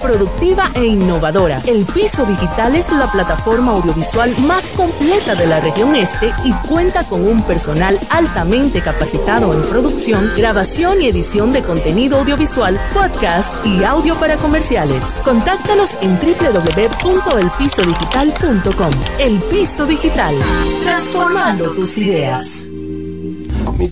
productiva e innovadora. El Piso Digital es la plataforma audiovisual más completa de la región este y cuenta con un personal altamente capacitado en producción, grabación y edición de contenido audiovisual, podcast y audio para comerciales. Contáctanos en www.elpisodigital.com. El Piso Digital, transformando tus ideas.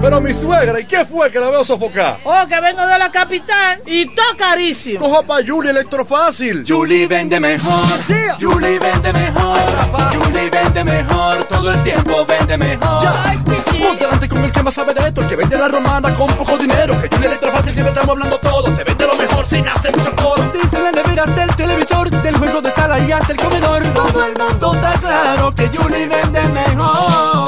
Pero mi suegra, ¿y qué fue que la veo sofocar? Oh, que vengo de la capital y todo carísimo. Coja pa' Julie Electrofácil. Julie vende mejor. Julie vende mejor. Julie vende mejor. Todo el tiempo vende mejor. Ponte delante con el que más sabe de esto, el que vende la romana con poco dinero. Que Julie Electrofácil siempre estamos hablando todo. Te vende lo mejor sin hacer mucho coro. Dice la neveras del televisor, del juego de sala y hasta el comedor. Todo el mundo está claro que Julie vende mejor.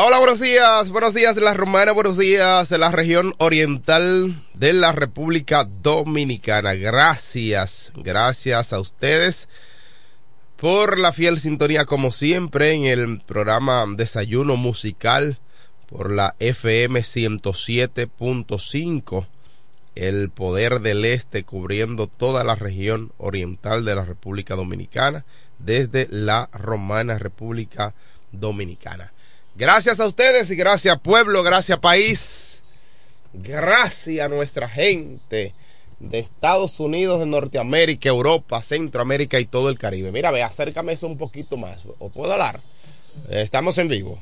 Hola, buenos días, buenos días de la Romana, buenos días de la región oriental de la República Dominicana. Gracias, gracias a ustedes por la fiel sintonía como siempre en el programa Desayuno Musical por la FM 107.5, el poder del este cubriendo toda la región oriental de la República Dominicana desde la Romana República Dominicana. Gracias a ustedes y gracias pueblo, gracias país, gracias a nuestra gente de Estados Unidos, de Norteamérica, Europa, Centroamérica y todo el Caribe. Mira, ve, acércame eso un poquito más. ¿O puedo hablar? Estamos en vivo.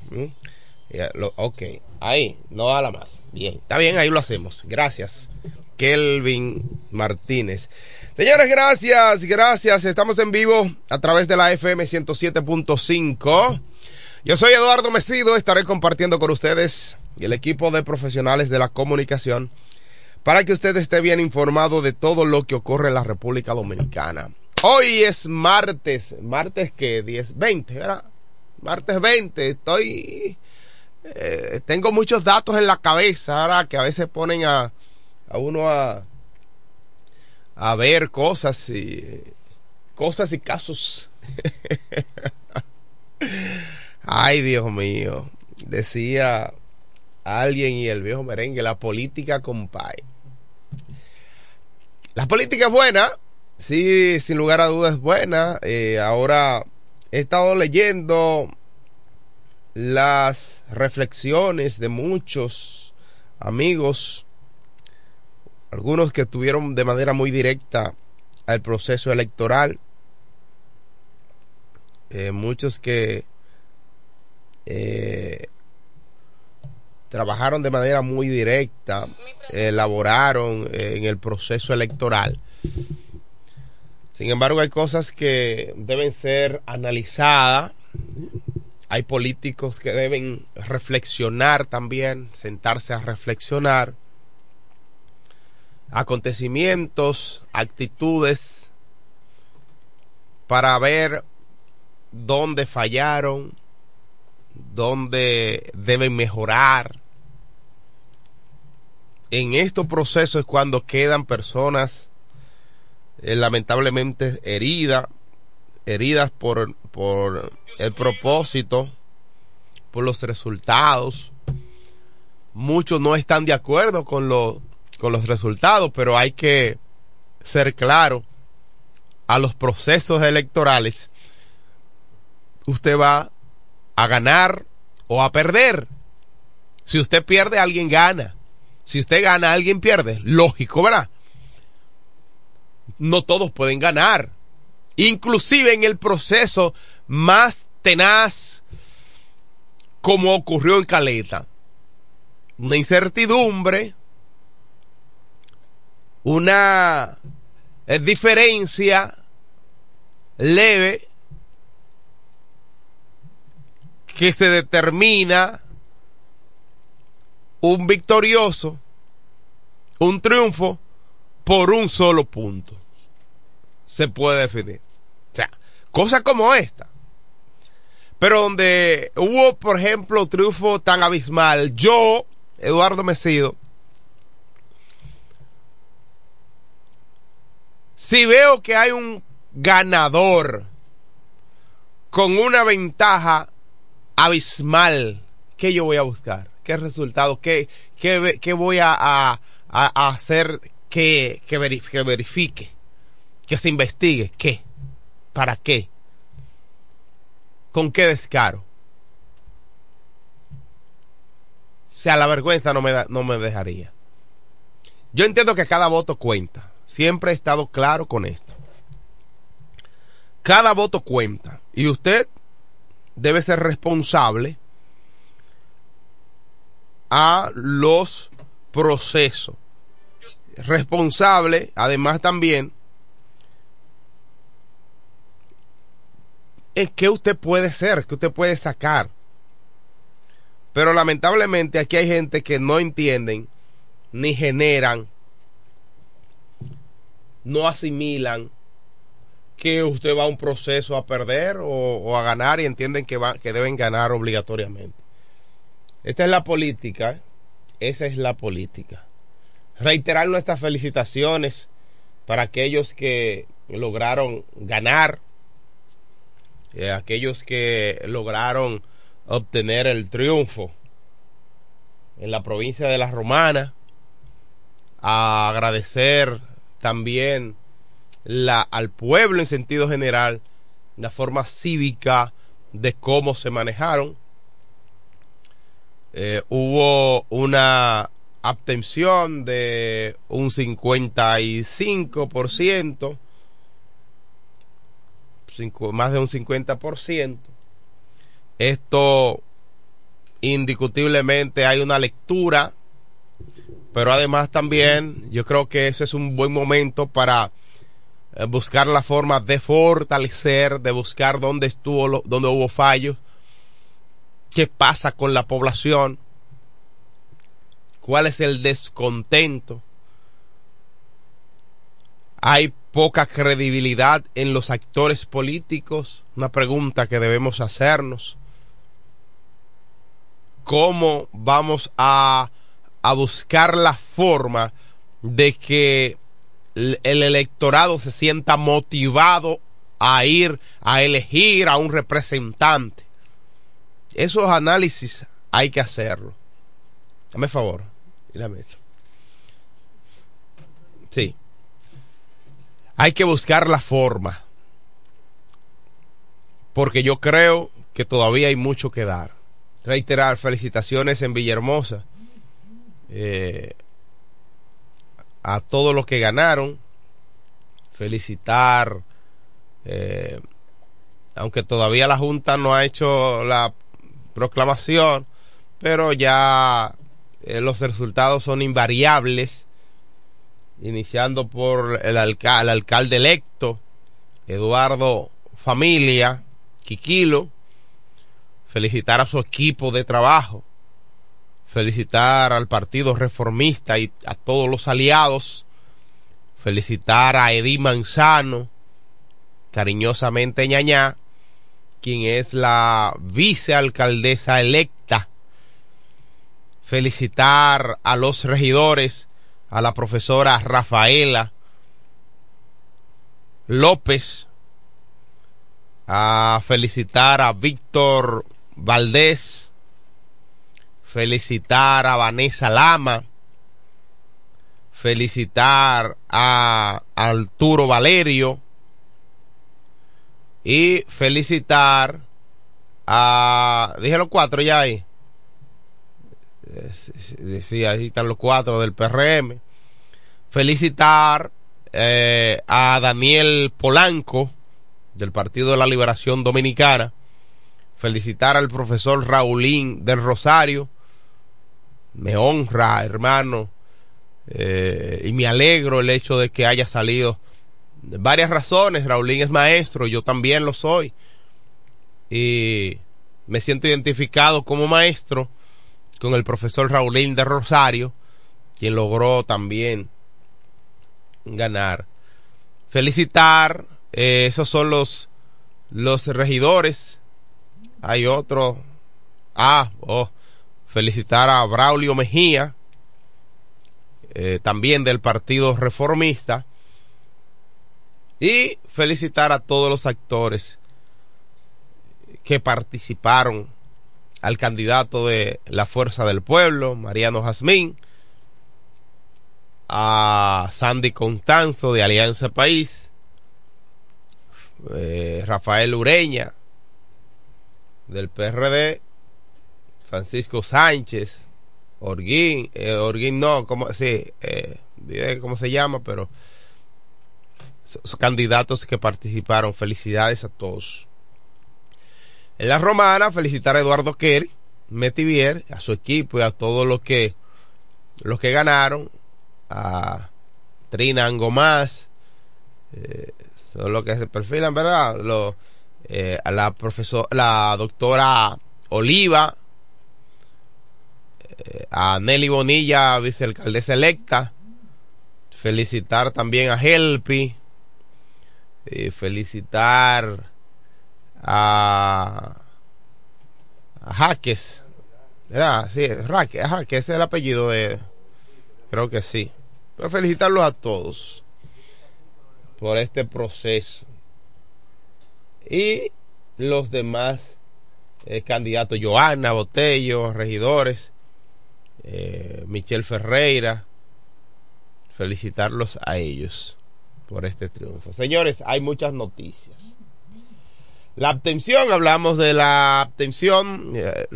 Ok, ahí, no habla más. Bien, está bien, ahí lo hacemos. Gracias. Kelvin Martínez. Señores, gracias, gracias. Estamos en vivo a través de la FM 107.5. Yo soy Eduardo Mesido, estaré compartiendo con ustedes y el equipo de profesionales de la comunicación para que usted esté bien informado de todo lo que ocurre en la República Dominicana. Hoy es martes, martes que 10, 20, ¿verdad? Martes 20, estoy... eh, tengo muchos datos en la cabeza ahora que a veces ponen a, a uno a, a ver cosas y cosas y casos. Ay, Dios mío. Decía alguien y el viejo merengue, la política compay. La política es buena, sí, sin lugar a dudas es buena. Eh, ahora he estado leyendo las reflexiones de muchos amigos, algunos que estuvieron de manera muy directa al proceso electoral, eh, muchos que eh, trabajaron de manera muy directa, elaboraron eh, en el proceso electoral. Sin embargo, hay cosas que deben ser analizadas. Hay políticos que deben reflexionar también, sentarse a reflexionar. Acontecimientos, actitudes, para ver dónde fallaron, dónde deben mejorar. En estos procesos es cuando quedan personas eh, lamentablemente heridas, heridas por, por el propósito, por los resultados. Muchos no están de acuerdo con, lo, con los resultados, pero hay que ser claro a los procesos electorales. Usted va a ganar o a perder. Si usted pierde, alguien gana. Si usted gana, alguien pierde. Lógico, ¿verdad? No todos pueden ganar. Inclusive en el proceso más tenaz como ocurrió en Caleta. Una incertidumbre, una eh, diferencia leve que se determina un victorioso, un triunfo por un solo punto. Se puede definir. O sea, cosas como esta. Pero donde hubo, por ejemplo, triunfo tan abismal, yo, Eduardo Mesido, si veo que hay un ganador con una ventaja abismal, ¿qué yo voy a buscar? ¿Qué resultado? ¿Qué, qué, qué voy a, a, a hacer que, que, verifique, que verifique? Que se investigue. ¿Qué? ¿Para qué? ¿Con qué descaro? O sea, la vergüenza no me, da, no me dejaría. Yo entiendo que cada voto cuenta. Siempre he estado claro con esto. Cada voto cuenta. Y usted debe ser responsable a los procesos. Responsable, además también, en qué usted puede ser, qué usted puede sacar. Pero lamentablemente aquí hay gente que no entienden ni generan, no asimilan que usted va a un proceso a perder o, a ganar y entienden que, va, que deben ganar obligatoriamente. Esta es la política, esa es la política. Reiterar nuestras felicitaciones para aquellos que lograron ganar, eh, aquellos que lograron obtener el triunfo en la provincia de La Romana, a agradecer también la, al pueblo en sentido general la forma cívica de cómo se manejaron. Eh, hubo una abstención de un 55%, cinco, más de un 50%. Esto indiscutiblemente hay una lectura, pero además también yo creo que ese es un buen momento para buscar la forma de fortalecer, de buscar dónde estuvo, dónde hubo fallos, qué pasa con la población, cuál es el descontento. Hay poca credibilidad en los actores políticos, una pregunta que debemos hacernos. ¿Cómo vamos a, a buscar la forma de que el electorado se sienta motivado a ir a elegir a un representante. Esos análisis hay que hacerlo. Dame favor, mírame eso. Sí. Hay que buscar la forma. Porque yo creo que todavía hay mucho que dar. Reiterar felicitaciones en Villahermosa. Eh, a todos los que ganaron, felicitar, eh, aunque todavía la Junta no ha hecho la proclamación, pero ya eh, los resultados son invariables, iniciando por el, alca el alcalde electo, Eduardo Familia, Quiquilo, felicitar a su equipo de trabajo, felicitar al Partido Reformista y a todos los aliados, felicitar a Edith Manzano, cariñosamente ñañá, quien es la vicealcaldesa electa, felicitar a los regidores, a la profesora Rafaela López, a felicitar a Víctor Valdés, felicitar a Vanessa Lama, felicitar a Arturo Valerio y felicitar a, dije los cuatro ya ahí, decía, ahí están los cuatro del PRM, felicitar eh, a Daniel Polanco del Partido de la Liberación Dominicana, felicitar al profesor Raulín del Rosario, me honra, hermano, eh, y me alegro el hecho de que haya salido varias razones. Raulín es maestro, yo también lo soy. Y me siento identificado como maestro con el profesor Raulín de Rosario, quien logró también ganar. Felicitar, eh, esos son los, los regidores. Hay otro. Ah, oh, felicitar a Braulio Mejía, eh, también del Partido Reformista. Y felicitar a todos los actores que participaron al candidato de la Fuerza del Pueblo, Mariano Jazmín, a Sandy Contanzo de Alianza País, eh, Rafael Ureña del PRD, Francisco Sánchez, Orguín, eh, Orguín no, como, sí, eh, cómo se llama, pero son candidatos que participaron. Felicidades a todos. En la romana, felicitar a Eduardo Kerry, Metivier, a su equipo y a todos los que, los que ganaron, a Trina Angomás, eh, son los que se perfilan, ¿verdad? Eh, a la la doctora Oliva, a Nelly Bonilla, vicealcaldesa electa, felicitar también a Helpi, felicitar a, a Jaques, ¿verdad? Sí, es el apellido de, creo que sí. Pero felicitarlos a todos por este proceso. Y los demás eh, candidatos, Joana Botello, regidores, eh, Michelle Ferreira, felicitarlos a ellos por este triunfo. Señores, hay muchas noticias. La abstención, hablamos de la abstención, eh,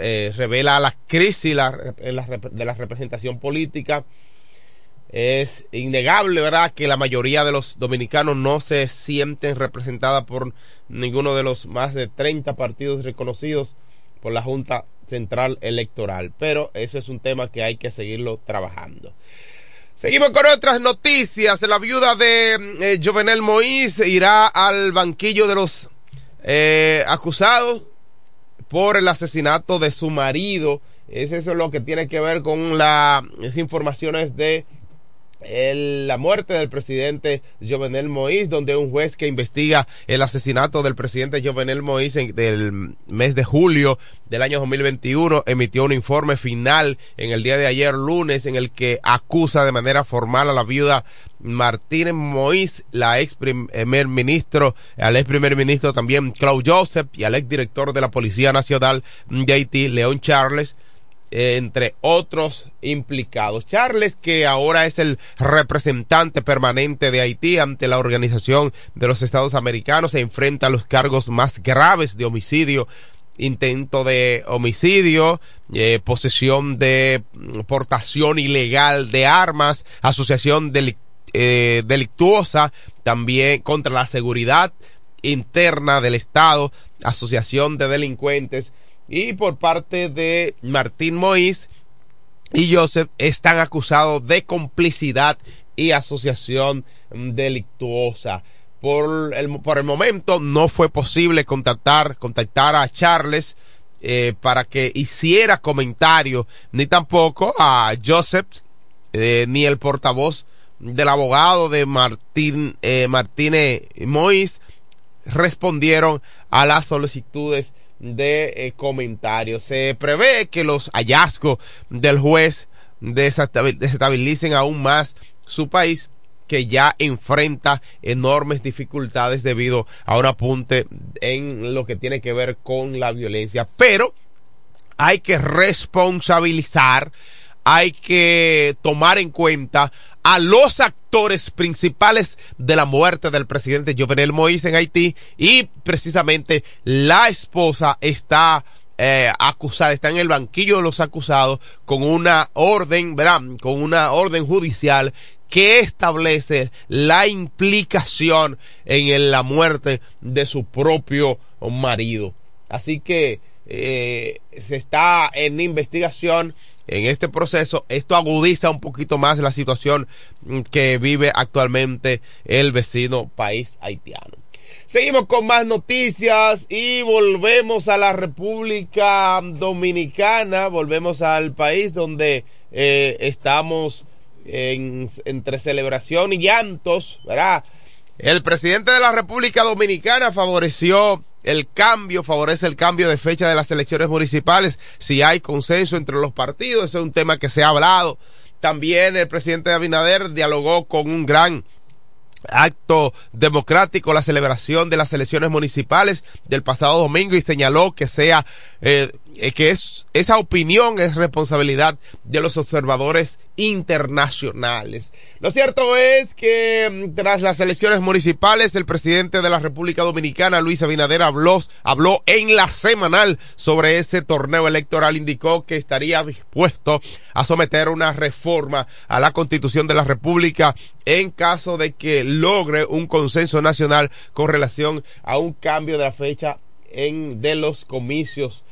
eh, revela la crisis de la representación política. Es innegable, ¿verdad?, que la mayoría de los dominicanos no se sienten representadas por ninguno de los más de 30 partidos reconocidos por la Junta Central Electoral. Pero eso es un tema que hay que seguirlo trabajando. Seguimos con otras noticias. La viuda de eh, Jovenel Moïse irá al banquillo de los eh, acusados por el asesinato de su marido. Es eso lo que tiene que ver con las informaciones de la muerte del presidente Jovenel Moïse, donde un juez que investiga el asesinato del presidente Jovenel Moïse del mes de julio del año 2021 emitió un informe final en el día de ayer lunes en el que acusa de manera formal a la viuda Martínez Moïse, la ex primer ministro, al ex primer ministro también Claude Joseph y al ex director de la Policía Nacional de León Charles, entre otros implicados. Charles, que ahora es el representante permanente de Haití ante la Organización de los Estados Americanos, se enfrenta a los cargos más graves de homicidio intento de homicidio, eh, posesión de mm, portación ilegal de armas, asociación eh, delictuosa, también contra la seguridad interna del Estado, asociación de delincuentes, y por parte de Martín Moïse y Joseph están acusados de complicidad y asociación delictuosa. Por el, por el momento no fue posible contactar, contactar a Charles eh, para que hiciera comentarios, ni tampoco a Joseph, eh, ni el portavoz del abogado de Martín, eh, Martínez Moïse respondieron a las solicitudes de eh, comentarios. Se prevé que los hallazgos del juez desestabilicen aún más su país que ya enfrenta enormes dificultades debido a un apunte en lo que tiene que ver con la violencia. Pero hay que responsabilizar, hay que tomar en cuenta a los actores principales de la muerte del presidente Jovenel Moïse en Haití y precisamente la esposa está eh, acusada, está en el banquillo de los acusados con una orden, ¿verdad? Con una orden judicial que establece la implicación en la muerte de su propio marido. Así que eh, se está en investigación en este proceso, esto agudiza un poquito más la situación mm, que vive actualmente el vecino país haitiano. Seguimos con más noticias y volvemos a la República Dominicana, volvemos al país donde eh, estamos en, entre celebración y llantos, ¿verdad? El presidente de la República Dominicana favoreció el cambio, favorece el cambio de fecha de las elecciones municipales, si hay consenso entre los partidos, eso es un tema que se ha hablado. También el presidente Abinader dialogó con un gran acto democrático, la celebración de las elecciones municipales del pasado domingo y señaló que sea, eh, que es, esa opinión es responsabilidad de los observadores internacionales. Lo cierto es que mm, tras las elecciones municipales, el presidente de la República Dominicana, Luis Abinader, habló, habló en la semanal sobre ese torneo electoral. Indicó que estaría dispuesto a someter una reforma a la constitución de la República en caso de que logre un consenso nacional con relación a un cambio de la fecha en, de los comicios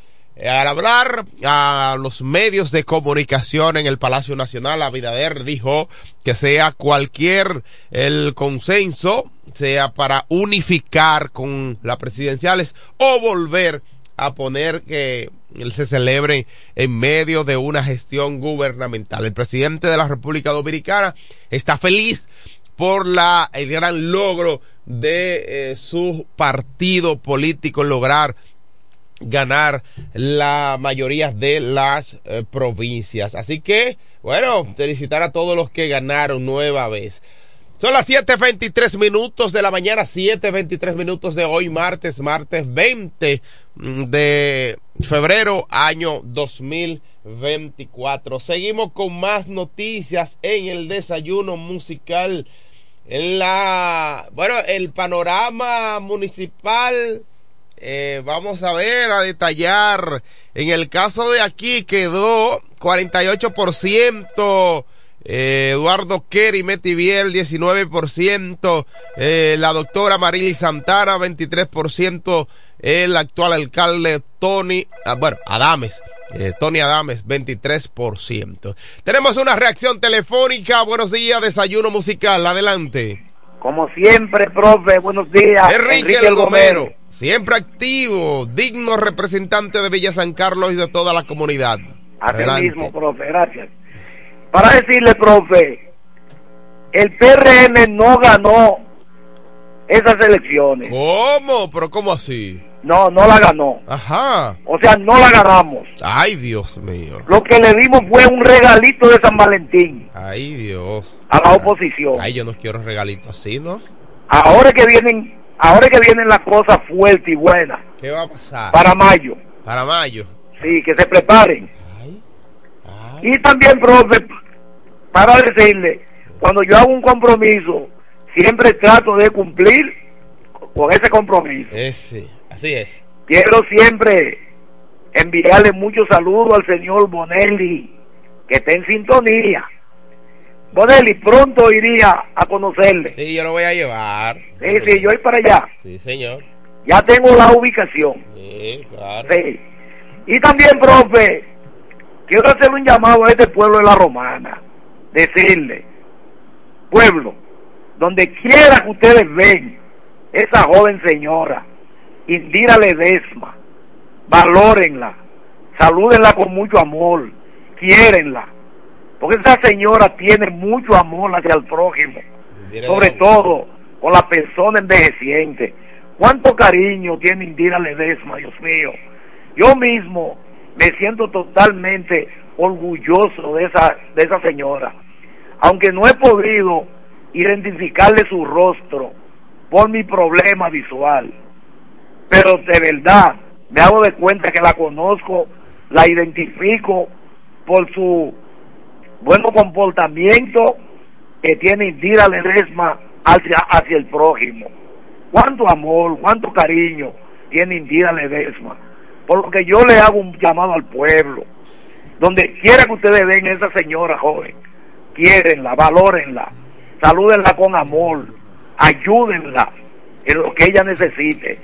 al hablar a los medios de comunicación en el Palacio Nacional, Abinader dijo que sea cualquier el consenso, sea para unificar con las presidenciales o volver a poner que se celebre en medio de una gestión gubernamental. El presidente de la República Dominicana está feliz por la, el gran logro de eh, su partido político lograr ganar la mayoría de las eh, provincias. Así que, bueno, felicitar a todos los que ganaron nueva vez. Son las 7.23 minutos de la mañana, 7.23 minutos de hoy, martes, martes 20 de febrero, año 2024. Seguimos con más noticias en el desayuno musical. En la, bueno, el panorama municipal eh, vamos a ver, a detallar. En el caso de aquí quedó 48%. Eh, Eduardo Kerry Metiviel 19%, eh, la doctora Marily Santana 23%, el actual alcalde Tony, ah, bueno, Adames, eh, Tony Adames 23%. Tenemos una reacción telefónica, buenos días, desayuno musical, adelante. Como siempre, profe, buenos días. Enrique, el Gomero. Siempre activo, digno representante de Villa San Carlos y de toda la comunidad. Así mismo, profe, gracias. Para decirle, profe, el PRM no ganó esas elecciones. ¿Cómo? ¿Pero cómo así? No, no la ganó. Ajá. O sea, no la ganamos. Ay, Dios mío. Lo que le dimos fue un regalito de San Valentín. Ay, Dios. A la oposición. Ay, yo no quiero regalito así, ¿no? Ahora que vienen Ahora que vienen las cosas fuertes y buenas. ¿Qué va a pasar? Para mayo. Para mayo. Sí, que se preparen. Y también, profe, para decirle, cuando yo hago un compromiso, siempre trato de cumplir con ese compromiso. Ese, así es. Quiero siempre enviarle muchos saludos al señor Bonelli, que está en sintonía. Bonelli, pronto iría a conocerle. Sí, yo lo voy a llevar. Sí, sí, yo voy para allá. Sí, señor. Ya tengo la ubicación. Sí, claro. Sí. Y también, profe, quiero hacer un llamado a este pueblo de la Romana. Decirle, pueblo, donde quiera que ustedes ven esa joven señora, Indira Ledesma, valórenla, salúdenla con mucho amor, quiérenla porque esa señora tiene mucho amor hacia el prójimo, sobre todo con la persona envejeciente. ¿Cuánto cariño tiene Indira Ledesma, Dios mío? Yo mismo me siento totalmente orgulloso de esa, de esa señora, aunque no he podido identificarle su rostro por mi problema visual. Pero de verdad, me hago de cuenta que la conozco, la identifico por su bueno comportamiento que tiene Indira Ledesma hacia, hacia el prójimo. Cuánto amor, cuánto cariño tiene Indira Ledesma. Por lo que yo le hago un llamado al pueblo. Donde quiera que ustedes ven a esa señora joven, quiérenla, valórenla, salúdenla con amor, ayúdenla en lo que ella necesite,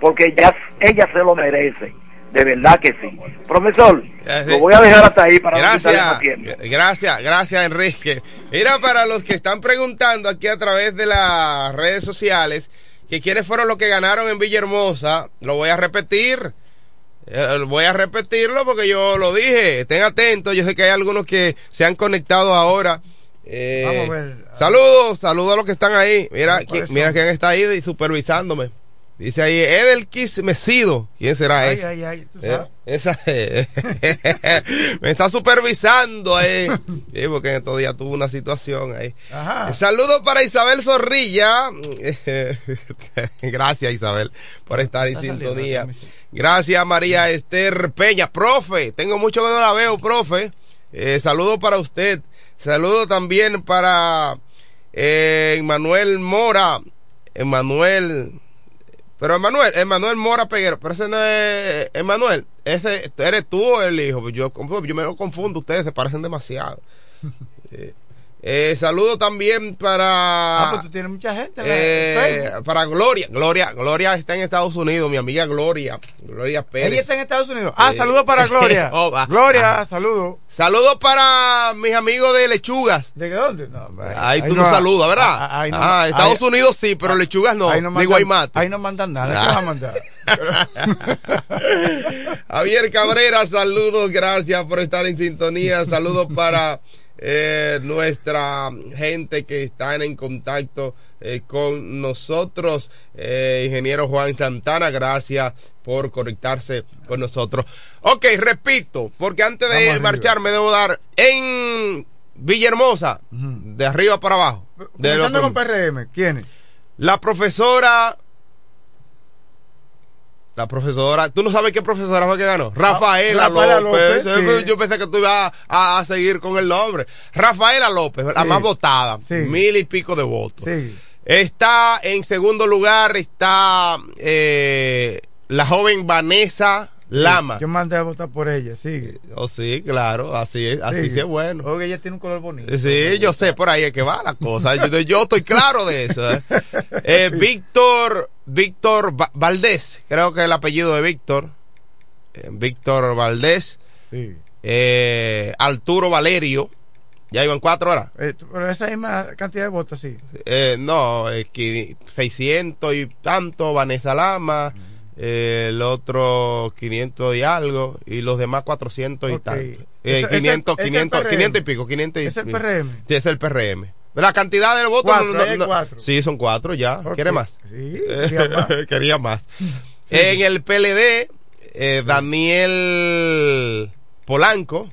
porque ella, ella se lo merece. De verdad que sí. Profesor, sí. lo voy a dejar hasta ahí para Gracias, tiempo. gracias, gracias Enrique. Mira, para los que están preguntando aquí a través de las redes sociales, que quiénes fueron los que ganaron en Villahermosa, lo voy a repetir. Eh, voy a repetirlo porque yo lo dije. Estén atentos, yo sé que hay algunos que se han conectado ahora. Eh, Vamos a ver. Saludos, saludos a los que están ahí. Mira, ¿Cuáles quién- mira quién está ahí supervisándome. Dice ahí, Edelkis Mesido. ¿Quién será Ay, ese? ay, ay, tú Eh, esa me está supervisando ahí. Sí, porque en estos días tuvo una situación ahí. Ajá. Saludos para Isabel Zorrilla. Gracias Isabel por estar en sintonía. Gracias María Esther Peña. Profe, tengo mucho que no la veo, profe. Eh, saludos para usted. Saludos también para eh, Manuel Mora. Emanuel. Pero Emanuel, Emanuel Mora Peguero, pero ese no es Emanuel, ese eres tú el hijo. Yo, yo me lo confundo, ustedes se parecen demasiado. Eh, eh, saludo también para Ah, pues tú tienes mucha gente. eh, para Gloria, Gloria, Gloria está en Estados Unidos, mi amiga Gloria, Gloria Pérez. Ella está en Estados Unidos. Ah, Sí. saludos para Gloria. Oh. Gloria, Ah. saludos. Saludos para mis amigos de Lechugas. ¿De dónde? No, Ahí, tú no- no saludas, ¿verdad? ah, ah, ahí no- ah, Estados ahí- Unidos sí, pero Lechugas no, ahí no mandan- Guaymate. Ahí no mandan nada. ¿Qué Ah. vas a mandar? Javier Cabrera, saludos, gracias por estar en sintonía. Saludos para eh, nuestra gente que están en contacto eh, con nosotros. Eh, ingeniero Juan Santana, gracias por conectarse con nosotros. Ok, repito, porque antes Vamos de arriba. marchar me debo dar en Villahermosa, de arriba para abajo. De con PRM. ¿Quiénes? la profesora. La profesora. ¿Tú no sabes qué profesora fue que ganó? Rafaela, Rafaela López. López, sí. Yo pensé que tú ibas a, a seguir con el nombre. Rafaela López, la más votada. Sí. Mil y pico de votos. Sí. Está en segundo lugar, está eh, la joven Vanessa Lama. Yo mandé a votar por ella, sigue. Oh, sí, claro, así es, así sí es bueno. Oye, ella tiene un color bonito. Sí, yo sé, por ahí es que va la cosa. Yo, yo estoy claro de eso. ¿eh? Eh, Víctor, Víctor Va- Valdés, creo que es el apellido de Víctor. Eh, Víctor Valdés. Sí. Eh, Arturo Valerio. Ya iban cuatro horas. Eh, pero esa misma cantidad de votos, sí. Eh, no, eh, qui- 600 y tanto, Vanessa Lama. eh, el otro 500 y algo. Y los demás 400 y Ok. tanto. Ese- 500, ese 500, PRM. 500 y pico. 500 y, Es el PRM. Sí, es el PRM. La cantidad de votos. Cuatro, no- cuatro. Sí, son cuatro ya. ¿Quiere más? Sí, quería más. Quería más. En el PLD, eh, Daniel Polanco,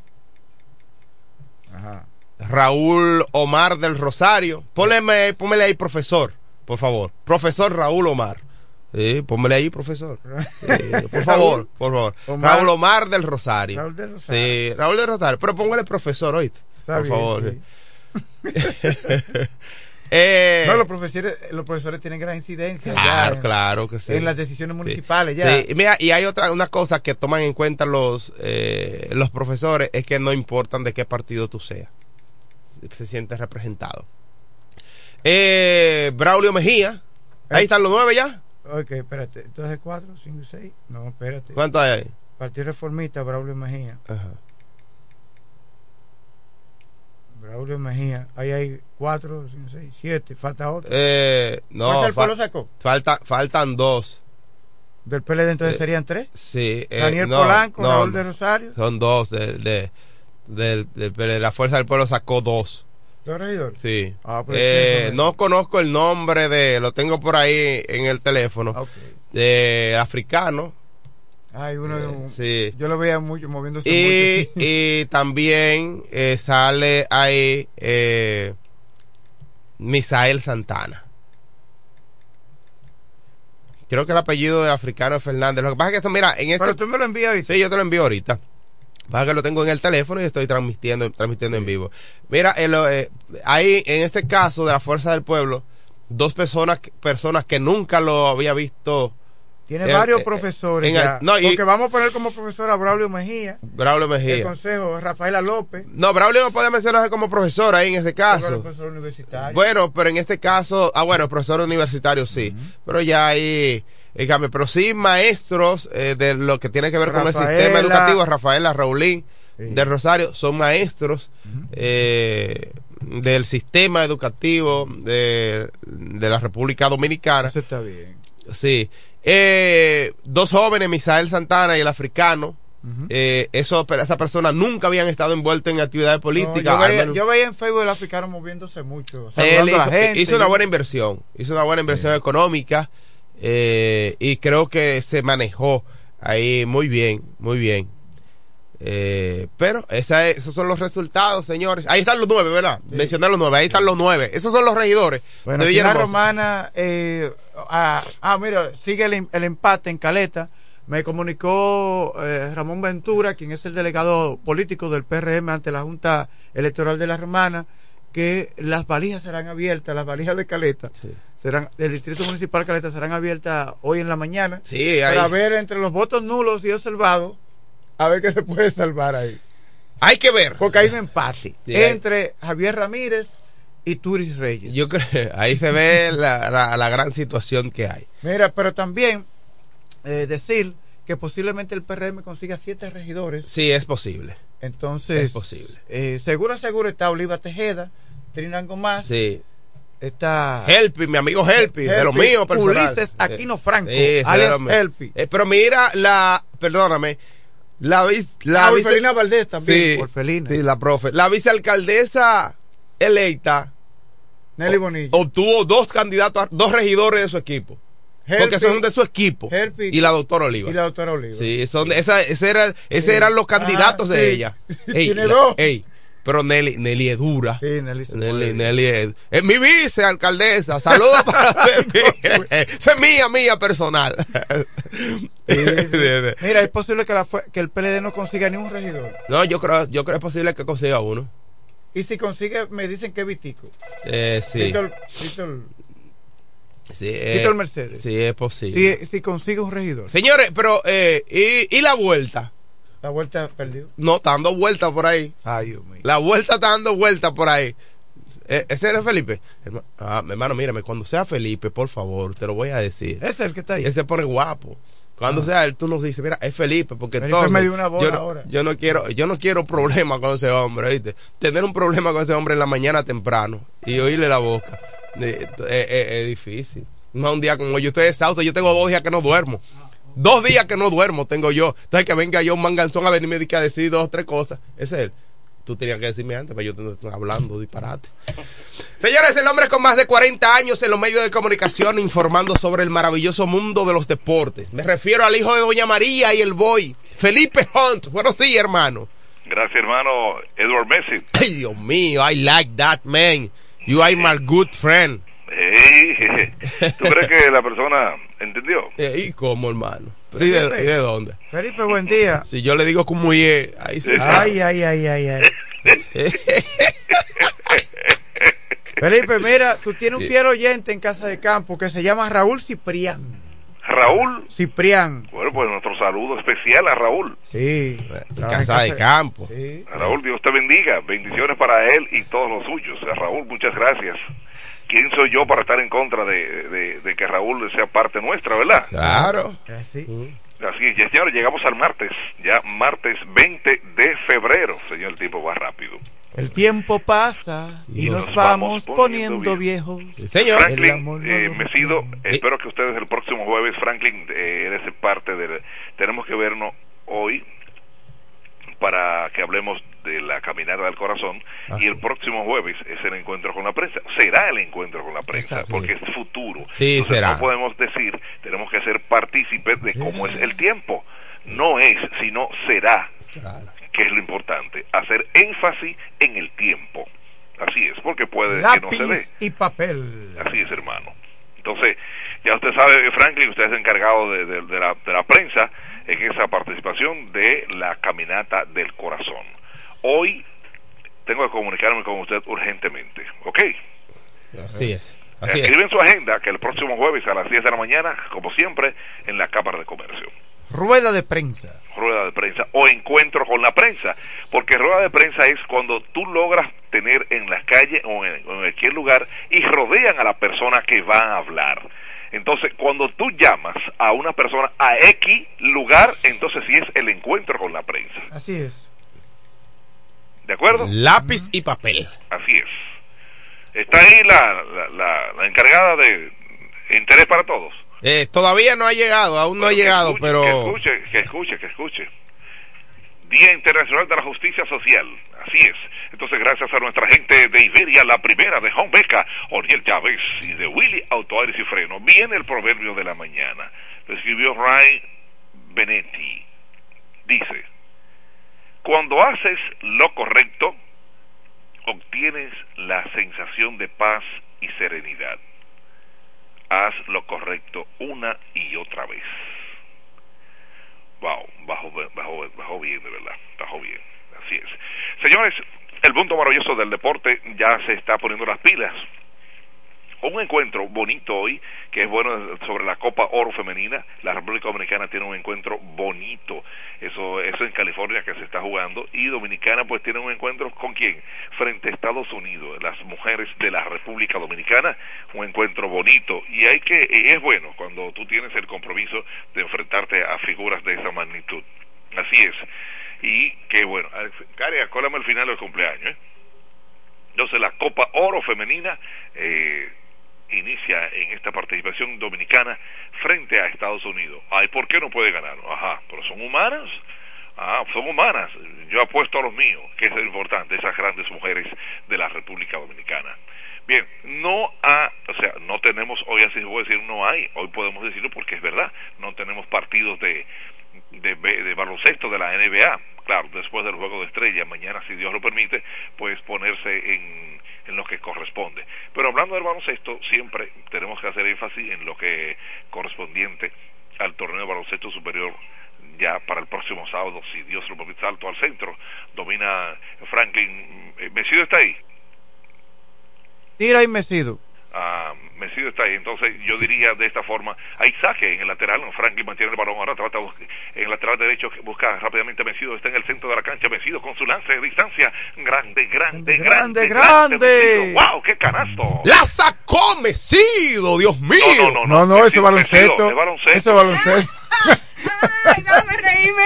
Ajá. Raúl Omar del Rosario. Pónmele, pónmele ahí, profesor, por favor. Profesor Raúl Omar. Sí, pónmele ahí, profesor. Sí, por favor, por favor. Omar- Raúl Omar del Rosario. Raúl del Rosario. Sí, Raúl del Rosario. Pero póngale profesor, oíste. Por favor. sí. Eh, No, los profesores, los profesores tienen gran incidencia. Claro, en- claro que sí. En las decisiones Sí. municipales, ya. Sí, mira, y hay otra una cosa que toman en cuenta los eh, los profesores es que no importan de qué partido tú seas, se siente representado. Eh, Braulio Mejía, ahí están los nueve ya. Ok, espérate. Entonces, cuatro, cinco, seis. No, espérate. ¿Cuántos hay ahí? Partido Reformista, Braulio Mejía. Ajá. Braulio Mejía. Ahí hay cuatro, cinco, seis, siete. Falta otro. Eh, no, ¿Fuerza del fa- Pueblo sacó? falta, faltan dos. Del PLD entonces Eh, serían tres. Sí, eh, Daniel no, Polanco, no, Raúl de Rosario. Son dos de, de, del- de la Fuerza del Pueblo sacó dos. ¿Dos regidores? Sí. Ah, pues, Eh, ¿quiénes son no conozco el nombre de, lo tengo por ahí en el teléfono. Ok. De africano. Hay uno, Eh, sí. yo lo veía mucho moviéndose Y, mucho. y también eh, sale ahí eh, Misael Santana. Creo que el apellido del africano es Fernández. Lo que pasa es que esto, mira, en este... Pero tú me lo envías ahorita. Sí, yo te lo envío ahorita. Pasa que lo tengo en el teléfono y estoy transmitiendo, transmitiendo en vivo. Mira, el, eh, ahí en este caso de la Fuerza del Pueblo, dos personas, personas que nunca lo había visto. Tiene eh, varios eh, profesores en el- ya. no, y- Porque vamos a poner como profesor a Braulio Mejía. Braulio El Mejía. consejo Rafaela López. No, Braulio no puede mencionarse como profesor ahí en ese caso. profesor universitario. Bueno, pero en este caso, ah, bueno, profesor universitario sí, pero ya ahí el cambio, pero sí maestros eh, de lo que tiene que ver con el sistema educativo, Rafaela Raulín de Rosario, son maestros eh, del sistema educativo de, de la República Dominicana. Eso está bien. Sí. Eh, dos jóvenes, Misael Santana y el africano. eh, eso, pero esas personas nunca habían estado envueltos en actividades No, políticas. yo, veía, menos- yo veía en Facebook el africano moviéndose mucho. la gente. hizo una buena inversión, hizo una buena inversión económica eh, y creo que se manejó ahí muy bien, muy bien. Eh, pero esa es- esos son los resultados, señores. Ahí están los nueve, ¿verdad? Mencioné los nueve, ahí están los nueve. Esos son los regidores. Bueno, de la romana, eh, ah, ah, mira, sigue el, em- el empate en Caleta. Me comunicó eh, Ramón Ventura, quien es el delegado político del PRM ante la Junta Electoral de la Romana, que las valijas serán abiertas, las valijas de Caleta, serán del Distrito Municipal Caleta serán abiertas hoy en la mañana Sí, ahí. para ver entre los votos nulos y observados, a ver qué se puede salvar ahí. Hay que ver. Porque hay un empate Sí, hay- entre Javier Ramírez y Turis Reyes. Yo creo ahí se ve la, la- la gran situación que hay. Mira, pero también eh, decir que posiblemente el PRM consiga siete regidores. Sí, es posible. Entonces, Es posible. eh, seguro, seguro está Oliva Tejeda, Trinango Más, Sí. está Helpi, mi amigo Helpi, de lo Helpi, mío personal. Ulises Aquino Franco, Sí, mío. Helpi. Eh, pero mira, la, perdóname, la, vice- la Ah, vice- Orfelina Valdés también, Sí, Orfelina. sí, la profe. La vicealcaldesa electa Nelly Bonilla. obtuvo dos candidatos, a- dos regidores de su equipo. porque son de su equipo. Y la doctora Oliva. y la doctora Oliva. Sí, son de, esa, ese era, ese Sí. eran los candidatos Ah, de sí. ella. Tiene la- dos. ey, pero Nelly, Nelly es dura. Sí, Nelly se Nelly, puede. Nelly es, es mi vicealcaldesa. Saludos para Esa es mía, mía personal. Mira, es posible que, la que el PLD no consiga ni un regidor. no, yo creo, yo creo que es posible que consiga uno. Y si consigue, me dicen que es Vitico. Eh, sí. Víctor, Víctor- Sí, eh, Víctor Mercedes. Sí, es posible. si, si consigue un regidor. Señores, pero, eh, ¿y, y la vuelta? La vuelta perdió. No, está dando vueltas por ahí. Ay, Dios mío. La vuelta está dando vueltas por ahí. Eh, ¿Ese era Felipe? Ah, mi hermano, mírame, cuando sea Felipe, por favor, te lo voy a decir. Ese es el que está ahí. Él se pone guapo. Cuando sea él, tú nos dices, mira, es Felipe, porque Felipe entonces me dio una bola yo, no, ahora. yo no quiero, yo no quiero problema con ese hombre, ¿viste? Tener un problema con ese hombre en la mañana temprano y oírle la boca eh, eh, eh, es difícil. Más un día como hoy, yo estoy exhausto, yo tengo dos días que no duermo. Dos días que no duermo tengo yo. Entonces que venga yo un manganzón a venirme a decir dos o tres cosas. Ese es él. Tú tenías que decirme antes, pero yo te estoy hablando disparate. Señores, el hombre con más de 40 años en los medios de comunicación informando sobre el maravilloso mundo de los deportes. Me refiero al hijo de Doña María y el boy, Felipe Hunt. Buenos días, hermano. Gracias, hermano Edward Messi. Ay, Dios mío, I like that man. You are my good friend. ¿Tú crees que la persona entendió? ¿Y cómo, hermano? ¿Pero ¿Y de, y de dónde? Felipe, buen día. Si yo le digo como es, ahí se Ay, ay, ay, ay, ay. Felipe, mira, tú tienes un fiel oyente en Casa de Campo que se llama Raúl Ciprián. Raúl, Ciprián. bueno, pues nuestro saludo especial a Raúl. Sí. Casa de Campo. Sí. A Raúl, Dios te bendiga. Bendiciones para él y todos los suyos. A Raúl, muchas gracias. ¿Quién soy yo para estar en contra de, de- de que Raúl sea parte nuestra, verdad? Claro. Así. Así es, ya, señores, llegamos al martes, ya martes 20 de febrero, señor, el tiempo va rápido. El tiempo pasa y nos, vamos poniendo viejos. señor. Franklin, no eh, Mesido, define. espero que ustedes el próximo jueves, Franklin, eh, eres parte del... Tenemos que vernos hoy para que hablemos de la caminata del corazón Ah, y el próximo jueves es el encuentro con la prensa. Será el encuentro con la prensa Exacto. porque es futuro. Sí, Entonces será. no podemos decir, tenemos que ser partícipes de cómo es el tiempo. No es, sino será que es lo importante, hacer énfasis en el tiempo. Así es, porque puede que no se dé. Y papel. Así es, hermano. Entonces, ya usted sabe, Franklin, usted es encargado de, de- de la, de la prensa en esa participación de la caminata del corazón. Hoy tengo que comunicarme con usted urgentemente, ¿ok? Así es. Así es. Escribe en su agenda que el próximo jueves a las 10 de la mañana, como siempre, en la Cámara de Comercio. Rueda de prensa. rueda de prensa o encuentro con la prensa, porque rueda de prensa es cuando tú logras tener en la calle o en, o en cualquier lugar y rodean a la persona que va a hablar. Entonces, cuando tú llamas a una persona a X lugar, entonces sí es el encuentro con la prensa. Así es. ¿De acuerdo? Lápiz y papel. Así es. Está ahí la, la, la, la encargada de interés para todos. Eh, todavía no ha llegado, aún no ha llegado, escuche, pero... Que escuche, que escuche, que escuche. Día Internacional de la Justicia Social. Así es. Entonces, gracias a nuestra gente de Iberia, la primera de Juan Beca, Oriel Chávez y de Willy Autoaires y Freno, viene el proverbio de la mañana. Lo escribió Ray Benetti. Dice, cuando haces lo correcto, obtienes la sensación de paz y serenidad. Haz lo correcto una y otra vez. Wow, bajó, bajó, bajó bien, de verdad, bajó bien. Así es. Señores, el mundo maravilloso del deporte ya se está poniendo las pilas. Un encuentro bonito hoy, que es bueno sobre la Copa Oro Femenina. La República Dominicana tiene un encuentro bonito. Eso, eso en California que se está jugando. Y Dominicana pues tiene un encuentro con quién? Frente a Estados Unidos. Las mujeres de la República Dominicana. Un encuentro bonito. Y hay que, y es bueno cuando tú tienes el compromiso de enfrentarte a figuras de esa magnitud. Así es. Y que bueno, Cari, acólame al final del cumpleaños, ¿eh? Entonces la Copa Oro Femenina eh, inicia en esta participación dominicana frente a Estados Unidos. Ay, ¿por qué no puede ganar? Ajá, pero son humanas. Ah, son humanas. Yo apuesto a los míos, que es lo importante, esas grandes mujeres de la República Dominicana. Bien, no ha, o sea, no tenemos, hoy así se puede decir, no hay, hoy podemos decirlo porque es verdad, no tenemos partidos de, de, de baloncesto de la NBA. Claro, después del juego de estrella, mañana, si Dios lo permite, pues ponerse en, en lo que corresponde. Pero hablando del baloncesto, siempre tenemos que hacer énfasis en lo que correspondiente al torneo de baloncesto superior ya para el próximo sábado, si Dios lo permite, salto al centro, domina Franklin. ¿Mesido está ahí? Tira y Mesido. Ah, Mesido está ahí, entonces yo diría de esta forma, hay saque en el lateral, Franklin mantiene el balón, ahora trata en el lateral derecho, busca rápidamente Mesido, está en el centro de la cancha, Mesido con su lance de distancia, grande, grande, grande, grande, grande. wow, qué canasto. La sacó Mesido, Dios mío. No, no, No, no, ese Mesido, baloncesto. es baloncesto. Ese baloncesto. Ay, déjame reírme.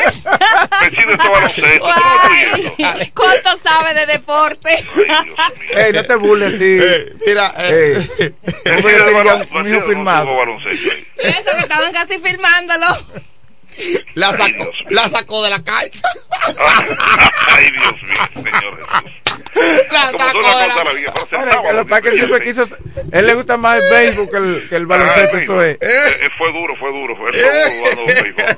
¿Cuánto sabe de deporte? Ey, no te burles, sí. mira, Ey, hombre, yo tenía un hijo firmado. ahí. Eso que estaban casi filmándolo. La sacó, la sacó de la cancha. Ay, Dios mío, Señor Jesús. La Como sacó tú la de la cosa, la vida, pero Ahora, sentado, que lo que pasa es que él siempre quiso. Él le gusta más el béisbol que el, que el baloncesto, eso es. Eh, eh, fue duro, fue duro. Fue jugando béisbol.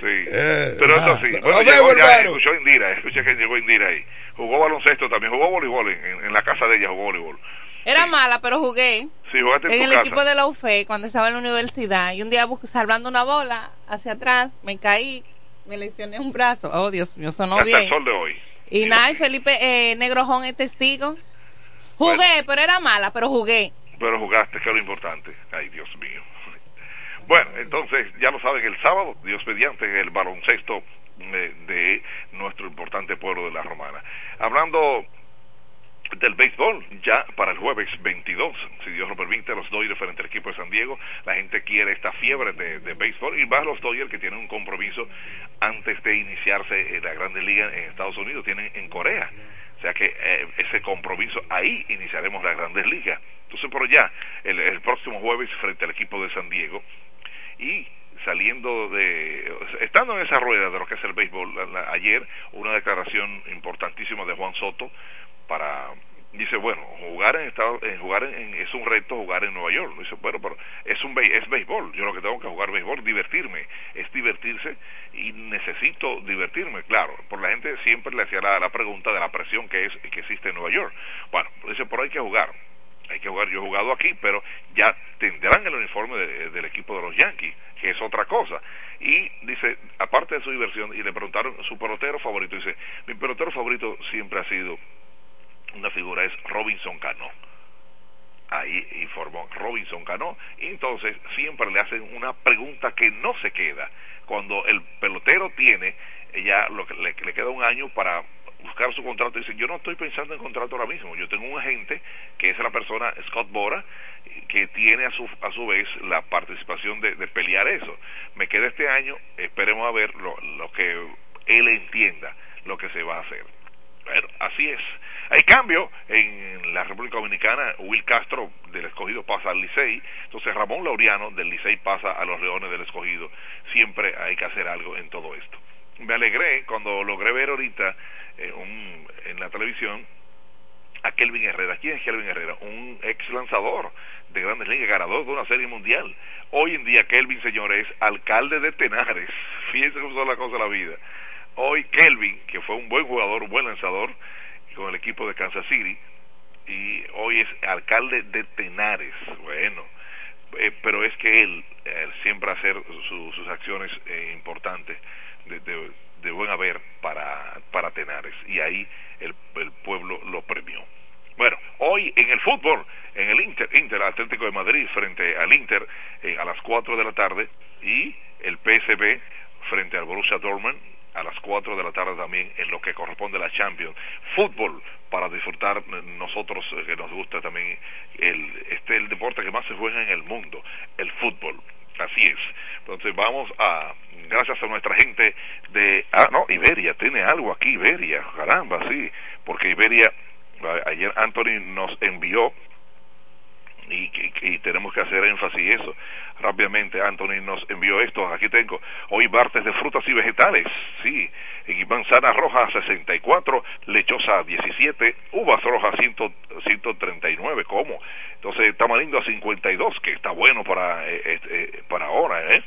Sí. Pero eso sí. Bueno, Ah, llegó, béisbol, ya, bueno. escuchó Indira, escuché que llegó Indira ahí. Jugó baloncesto también, jugó voleibol en, en- en la casa de ella, jugó voleibol. Era mala, pero jugué Sí, jugaste en, en tu el casa. equipo de la UFE cuando estaba en la universidad. Y un día salvando una bola hacia atrás, me caí, me lesioné un brazo. Oh, Dios mío, sonó Hasta el bien. sol de hoy. Y nada, Felipe eh, Negrojón es testigo. Jugué, pero era mala, pero jugué. Pero jugaste, que es lo importante. Ay, Dios mío. Bueno, entonces, ya lo saben, el sábado, Dios mediante, el baloncesto de, de nuestro importante pueblo de la Romana. Hablando del béisbol, ya para el jueves 22, si Dios lo permite, los Dodgers frente al equipo de San Diego, la gente quiere esta fiebre de, de béisbol y más los Dodgers que tienen un compromiso antes de iniciarse la Grande Liga en Estados Unidos, tienen en Corea. O sea que eh, ese compromiso, ahí iniciaremos las Grandes Ligas. Entonces, por ya, el, el próximo jueves frente al equipo de San Diego y saliendo de estando en esa rueda de lo que es el béisbol la- la- ayer una declaración importantísima de Juan Soto para dice bueno jugar en Estados en jugar en, es un reto jugar en Nueva York. Dice bueno pero es un es béisbol. Yo lo que tengo que jugar béisbol divertirme es divertirse y necesito divertirme claro. Por la gente siempre le hacía la, la pregunta de la presión que es que existe en Nueva York. Bueno dice pero hay que jugar. Hay que jugar, yo he jugado aquí, pero ya tendrán el uniforme de- del equipo de los Yankees, que es otra cosa. Y dice, aparte de su diversión, y le preguntaron su pelotero favorito, dice, mi pelotero favorito siempre ha sido una figura, es Robinson Cano. Ahí informó Robinson Cano, y entonces siempre le hacen una pregunta que no se queda. Cuando el pelotero tiene, eh, ya lo que le, queda un año para buscar su contrato dicen, yo no estoy pensando en contrato ahora mismo, yo tengo un agente que es la persona Scott Bora, que tiene a su, a su vez la participación de, de pelear eso. Me queda este año, esperemos a ver lo, lo que él entienda lo que se va a hacer. Bueno, así es. Hay cambio en la República Dominicana. Will Castro del Escogido pasa al Licey. Entonces Ramón Laureano del Licey pasa a los Leones del Escogido. Siempre hay que hacer algo en todo esto. Me alegré cuando logré ver ahorita eh, un, en la televisión a Kelvin Herrera. ¿Quién es Kelvin Herrera? Un ex lanzador de grandes ligas, ganador de una serie mundial. Hoy en día Kelvin, señores, es alcalde de Tenares. Fíjense cómo son las cosas de la vida. Hoy Kelvin, que fue un buen jugador, un buen lanzador, con el equipo de Kansas City, y hoy es alcalde de Tenares. Bueno, eh, pero es que él, siempre hacer sus acciones eh, importantes de, de, buen haber para, para Tenares, y ahí el, el pueblo lo premió. Bueno, hoy en el fútbol, en el Inter, Inter Atlético de Madrid frente al Inter eh, a las 4 de la tarde y el PSB frente al Borussia Dortmund a las 4 de la tarde también en lo que corresponde a la Champions. Fútbol para disfrutar nosotros eh, que nos gusta también el este el deporte que más se juega en el mundo, el fútbol. Así es. Entonces vamos a gracias a nuestra gente de ah no, Iberia tiene algo aquí Iberia, caramba, sí, porque Iberia ayer Anthony nos envió y, y, tenemos que hacer énfasis en eso. Rápidamente Anthony nos envió esto, aquí tengo, hoy martes de frutas y vegetales, sí, manzana roja 64, lechosa 17, uvas rojas 139, ¿cómo? Entonces tamarindo a 52, que está bueno para, eh, eh, para ahora, ¿eh?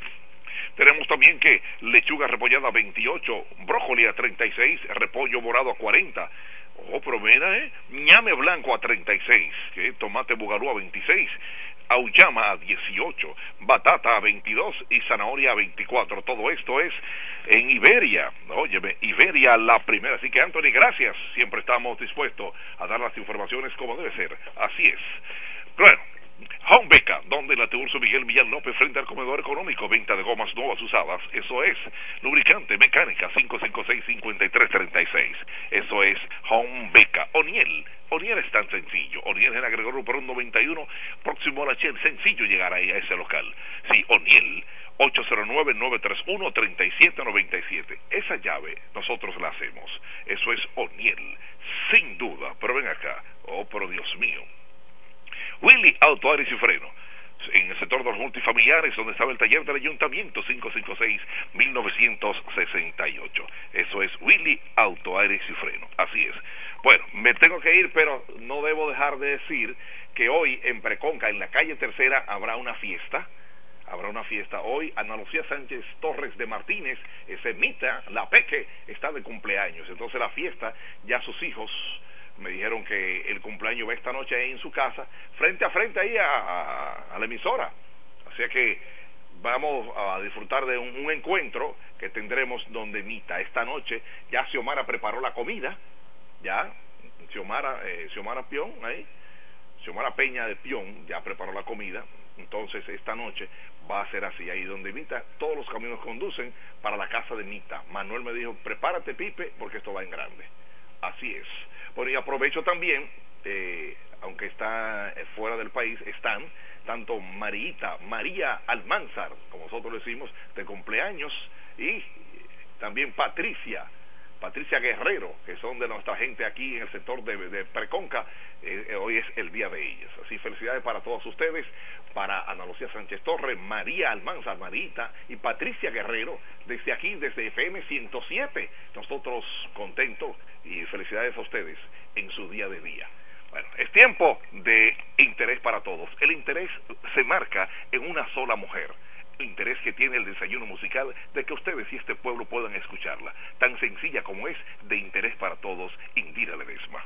Tenemos también que lechuga repollada a 28, brócoli a 36, repollo morado a 40, Oh, pero ¿eh? ñame blanco a 36, ¿qué? tomate bugalú a 26, auyama a 18, batata a 22 y zanahoria a 24. Todo esto es en Iberia. Óyeme, Iberia la primera. Así que, Anthony, gracias. Siempre estamos dispuestos a dar las informaciones como debe ser. Así es. Bueno, Home Beca, donde la Tiburcio Miguel Millán López frente al comedor económico, venta de gomas nuevas usadas, eso es. Lubricante mecánica 556-5336, eso es Home Beca. Oniel, Oniel es tan sencillo, Oniel en Gregorio un 91, próximo a la Shell, sencillo llegar ahí a ese local. Sí, Oniel, 809-931-3797. Esa llave nosotros la hacemos, eso es Oniel, sin duda, pero ven acá, oh, pero Dios mío Willy Auto Aires y Freno en el sector de los multifamiliares, donde estaba el taller del ayuntamiento 556-1968. Eso es Willy Auto Aires y Freno. Así es. Bueno, me tengo que ir, pero no debo dejar de decir que hoy en Preconca, en la calle Tercera, habrá una fiesta. Habrá una fiesta hoy. Ana Lucía Sánchez Torres de Martínez, ese mita, la peque, está de cumpleaños. Entonces la fiesta, ya sus hijos me dijeron que el cumpleaños va esta noche ahí en su casa, frente a frente ahí a, la emisora. Así que vamos a disfrutar de un, encuentro que tendremos donde Mita esta noche. Ya Xiomara preparó la comida, ya, Xiomara, eh, Xiomara Pion ahí, Xiomara Peña de Pion ya preparó la comida. Entonces esta noche va a ser así, ahí donde Mita, todos los caminos conducen para la casa de Mita. Manuel me dijo, prepárate Pipe, porque esto va en grande. Así es. Bueno, y aprovecho también, eh, aunque está eh, fuera del país, están tanto Marita, María Almanzar, como nosotros decimos, de cumpleaños, y también Patricia, Patricia Guerrero, que son de nuestra gente aquí en el sector de, Preconca, eh, hoy es el día de ellas. Así felicidades para todos ustedes, para Ana Lucía Sánchez Torres, María Almanzar, Marita y Patricia Guerrero, desde aquí, desde FM 107. Nosotros contentos y felicidades a ustedes en su día de día. Bueno, es tiempo de interés para todos. El interés se marca en una sola mujer. Interés que tiene el desayuno musical de que ustedes y este pueblo puedan escucharla. Tan sencilla como es de interés para todos, Indira Ledesma.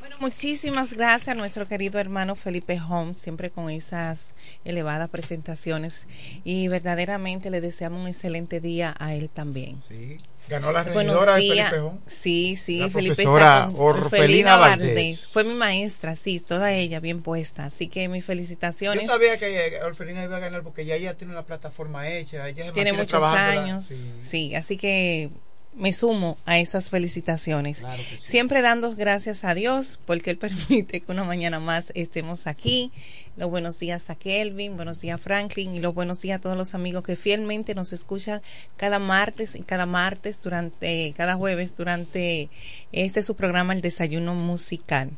Bueno, muchísimas gracias a nuestro querido hermano Felipe Holmes, siempre con esas elevadas presentaciones. Y verdaderamente le deseamos un excelente día a él también. Sí. Ganó la regidora de Felipe Sí, sí, Felipe está con Orfelina Valdés. Fue mi maestra, sí, toda ella bien puesta. Así que mis felicitaciones. Yo sabía que Orfelina iba a ganar porque ya ella tiene una plataforma hecha. Ella tiene muchos años. Sí. así que me sumo a esas felicitaciones. Siempre dando gracias a Dios porque Él permite que una mañana más estemos aquí. Los buenos días a Kelvin, buenos días a Franklin y los buenos días a todos los amigos que fielmente nos escuchan cada martes y cada martes durante, cada jueves durante este su programa El Desayuno Musical.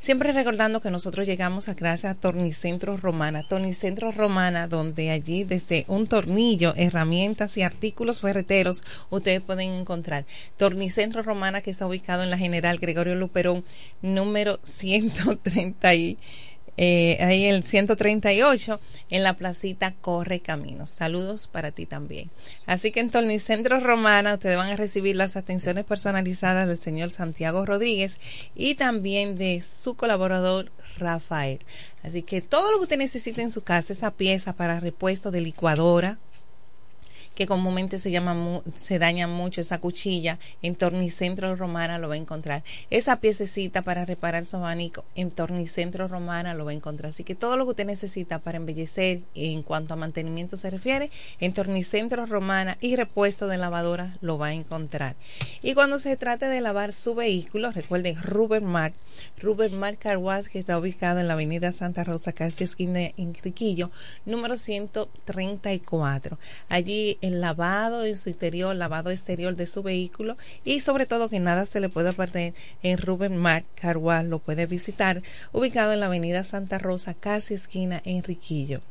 Siempre recordando que nosotros llegamos a gracias a Tornicentro Romana. Tornicentro Romana, donde allí desde un tornillo, herramientas y artículos ferreteros ustedes pueden encontrar. Tornicentro Romana que está ubicado en la General Gregorio Luperón, número 130 eh, ahí el 138 en la placita Corre Caminos. Saludos para ti también. Así que en Tornicentro Romana ustedes van a recibir las atenciones personalizadas del señor Santiago Rodríguez y también de su colaborador Rafael. Así que todo lo que usted necesite en su casa, esa pieza para repuesto de licuadora, que comúnmente se llama se daña mucho esa cuchilla, en Tornicentro Romana lo va a encontrar. Esa piececita para reparar su abanico, en Tornicentro Romana lo va a encontrar. Así que todo lo que usted necesita para embellecer en cuanto a mantenimiento se refiere, en Tornicentro Romana y repuesto de lavadora lo va a encontrar. Y cuando se trate de lavar su vehículo, recuerden Ruben Mark, Ruben Mark Carwas, que está ubicado en la avenida Santa Rosa, casi esquina en Riquillo, número 134. Allí el lavado en su interior, lavado exterior de su vehículo y sobre todo que nada se le pueda perder en Ruben Mark Carwal lo puede visitar, ubicado en la avenida Santa Rosa, casi esquina en Riquillo.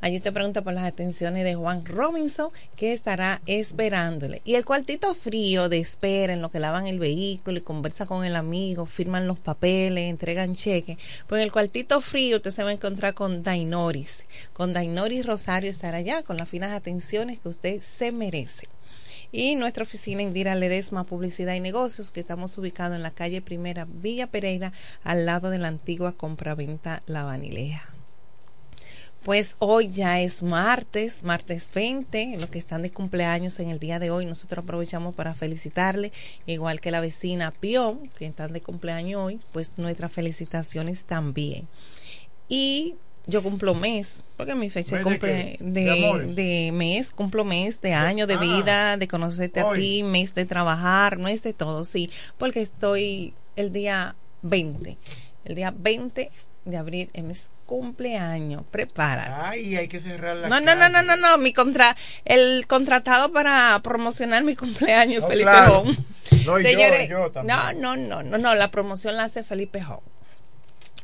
Allí te pregunta por las atenciones de Juan Robinson, que estará esperándole. Y el cuartito frío de espera en lo que lavan el vehículo y conversa con el amigo, firman los papeles, entregan cheques. Pues en el cuartito frío usted se va a encontrar con Dainoris. Con Dainoris Rosario estará allá con las finas atenciones que usted se merece y nuestra oficina Indira Ledesma Publicidad y Negocios, que estamos ubicados en la calle Primera Villa Pereira, al lado de la antigua compraventa La Vanilea. Pues hoy ya es martes, martes 20, los que están de cumpleaños en el día de hoy, nosotros aprovechamos para felicitarle, igual que la vecina Pío, que están de cumpleaños hoy, pues nuestras felicitaciones también. Y yo cumplo mes, porque mi fecha de, de, mes, cumplo mes de año de ah. vida, de conocerte a ti, mes de trabajar, mes de todo, sí, porque estoy el día 20, el día 20 de abril mes cumpleaños. Prepara. Ay, hay que cerrar la No, no, no, no, no, no, mi contra el contratado para promocionar mi cumpleaños Felipe Home. No, Señores, yo, no, no, no, no, no, la promoción la hace Felipe Home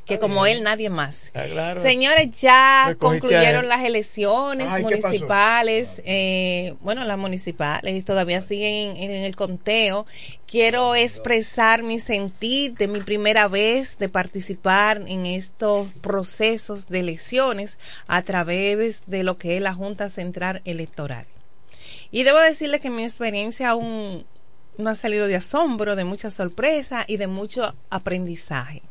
que como él nadie más. Ah, Señores, ya concluyeron las elecciones municipales, eh, bueno, las municipales todavía siguen en, el conteo. Quiero expresar mi sentir de mi primera vez de participar en estos procesos de elecciones a través de lo que es la Junta Central Electoral. Y debo decirle que mi experiencia aún no ha salido de asombro, de mucha sorpresa y de mucho aprendizaje.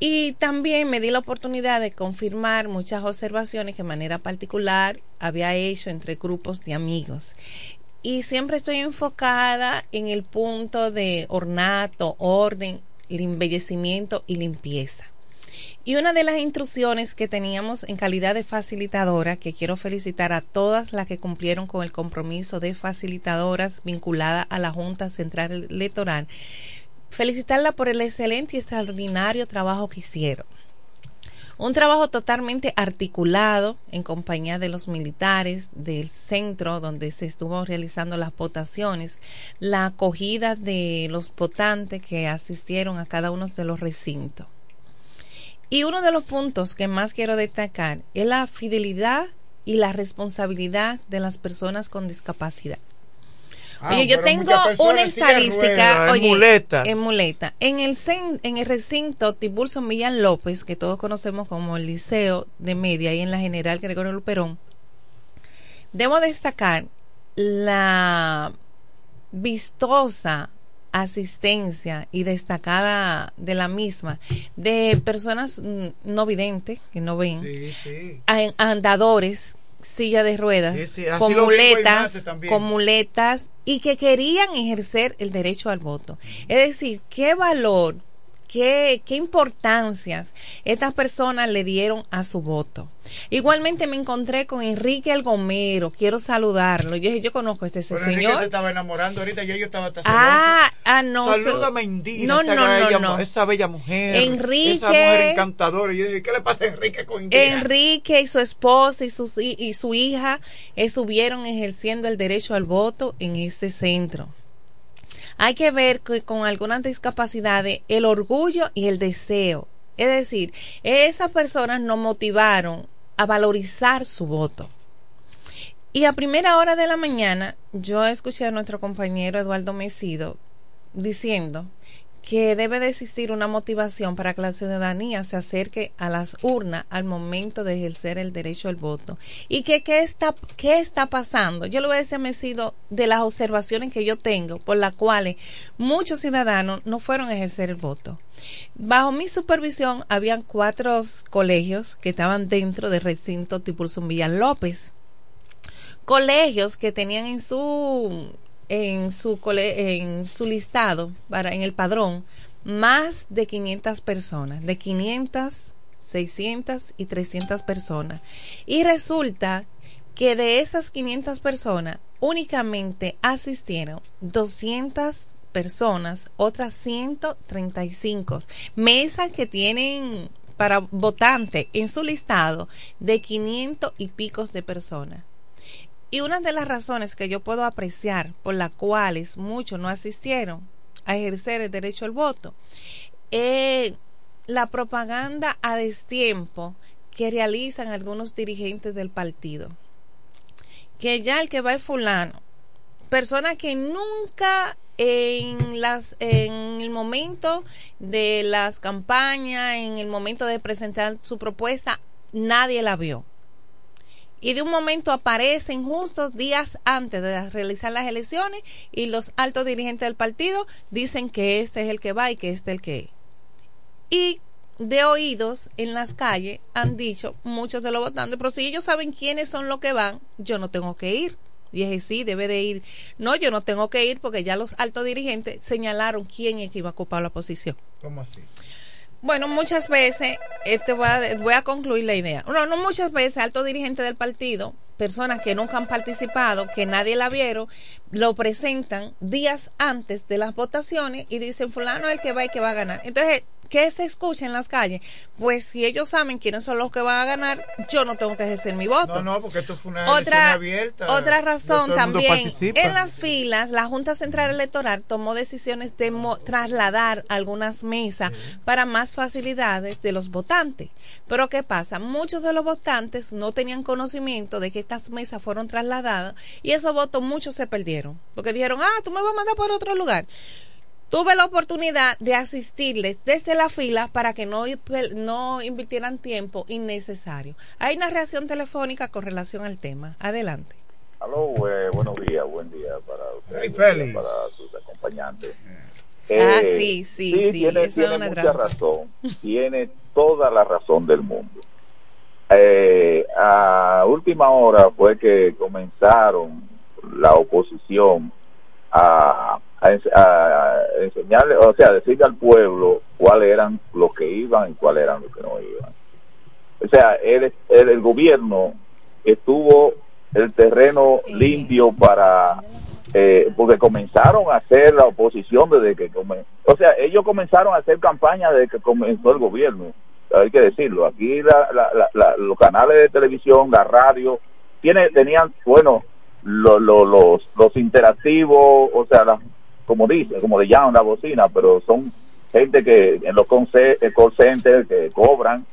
Y también me di la oportunidad de confirmar muchas observaciones que de manera particular había hecho entre grupos de amigos. Y siempre estoy enfocada en el punto de ornato, orden, el embellecimiento y limpieza. Y una de las instrucciones que teníamos en calidad de facilitadora, que quiero felicitar a todas las que cumplieron con el compromiso de facilitadoras vinculada a la Junta Central Electoral, felicitarla por el excelente y extraordinario trabajo que hicieron. Un trabajo totalmente articulado en compañía de los militares del centro donde se estuvo realizando las votaciones, la acogida de los votantes que asistieron a cada uno de los recintos. Y uno de los puntos que más quiero destacar es la fidelidad y la responsabilidad de las personas con discapacidad. Ah, oye, yo tengo una estadística, oye, en muleta. En el, en el recinto Tiburcio Millán López, que todos conocemos como el Liceo de Media, y en la General Gregorio Luperón, debo destacar la vistosa asistencia y destacada de la misma de personas no videntes que no ven andadores silla de ruedas, con muletas, con muletas y que querían ejercer el derecho al voto. Es decir, qué valor qué, qué importancias estas personas le dieron a su voto. Igualmente me encontré con Enrique El Gomero, quiero saludarlo. Yo dije, yo conozco a este Pero señor. Enrique te estaba enamorando ahorita, ya yo estaba hasta Ah, ah, no. Salúdame, Indira, No, esa, no, no, bella, no. esa bella mujer. Enrique- Esa mujer encantadora. Yo dije, ¿qué le pasa a Enrique con Indira? Enrique y su esposa y, sus y su hija estuvieron ejerciendo el derecho al voto en este centro. Hay que ver que con algunas discapacidades el orgullo y el deseo. Es decir, esas personas nos motivaron a valorizar su voto. Y a primera hora de la mañana yo escuché a nuestro compañero Eduardo Mesido diciendo que debe de existir una motivación para que la ciudadanía se acerque a las urnas al momento de ejercer el derecho al voto. ¿Y que qué está, está pasando? Yo le voy a decir a Mesido de las observaciones que yo tengo, por las cuales muchos ciudadanos no fueron a ejercer el voto. Bajo mi supervisión habían cuatro colegios que estaban dentro del recinto Tipulsum Villa López colegios que tenían en su en su en su listado para en el padrón más de 500 personas, de 500, 600 y 300 personas. Y resulta que de esas 500 personas únicamente asistieron 200 personas, otras 135 mesas que tienen para votantes en su listado de 500 y picos de personas. Y una de las razones que yo puedo apreciar por las cuales muchos no asistieron a ejercer el derecho al voto es la propaganda a destiempo que realizan algunos dirigentes del partido. Que ya el que va es fulano, personas que nunca en las en el momento de las campañas, en el momento de presentar su propuesta, nadie la vio y de un momento aparecen justos días antes de realizar las elecciones y los altos dirigentes del partido dicen que este es el que va y que este es el que es. Y de oídos en las calles han dicho muchos de los votantes, pero si ellos saben quiénes son los que van, yo no tengo que ir. Y dije, sí, debe de ir. No, yo no tengo que ir porque ya los altos dirigentes señalaron quién es que iba a ocupar la posición. ¿Cómo así? Bueno, muchas veces, este voy, a, voy a concluir la idea. No, no muchas veces, altos dirigentes del partido, personas que nunca han participado, que nadie la vieron, lo presentan días antes de las votaciones y dicen, fulano es el que va y que va a ganar. Entonces, ¿qué se escucha en las calles? Pues si ellos saben quiénes son los que van a ganar, yo no tengo que ejercer mi voto. No, no, porque esto fue una Otra, abierta. otra razón también, en las filas, la Junta Central Electoral tomó decisiones de trasladar algunas mesas para más facilidades de los votantes. Pero ¿qué pasa? Muchos de los votantes no tenían conocimiento de que estas mesas fueron trasladadas y esos votos muchos se perdieron. Porque dijeron, ah, tú me vas a mandar por otro lugar. Tuve la oportunidad de asistirles desde la fila para que no, no invirtieran tiempo innecesario. Hay una reacción telefónica con relación al tema. Adelante. Aló, eh, buenos días, buen día para ustedes, Hey, para sus acompañantes. Ah, sí, sí, sí, tiene, tiene mucha trampa. razón, tiene toda la razón del mundo. Eh, a última hora fue que comenzaron la oposición a, a a enseñarle, o sea, decirle al pueblo cuáles eran los que iban y cuáles eran los que no iban. O sea, el, el, el gobierno estuvo el terreno limpio para eh, porque comenzaron a hacer la oposición desde que o sea ellos comenzaron a hacer campaña desde que comenzó el gobierno hay que decirlo aquí la, la- la- los canales de televisión la radio tiene tenían bueno lo- lo- los los interactivos o sea la- como dice como le llaman la bocina pero son gente que en los eh, call centers que cobran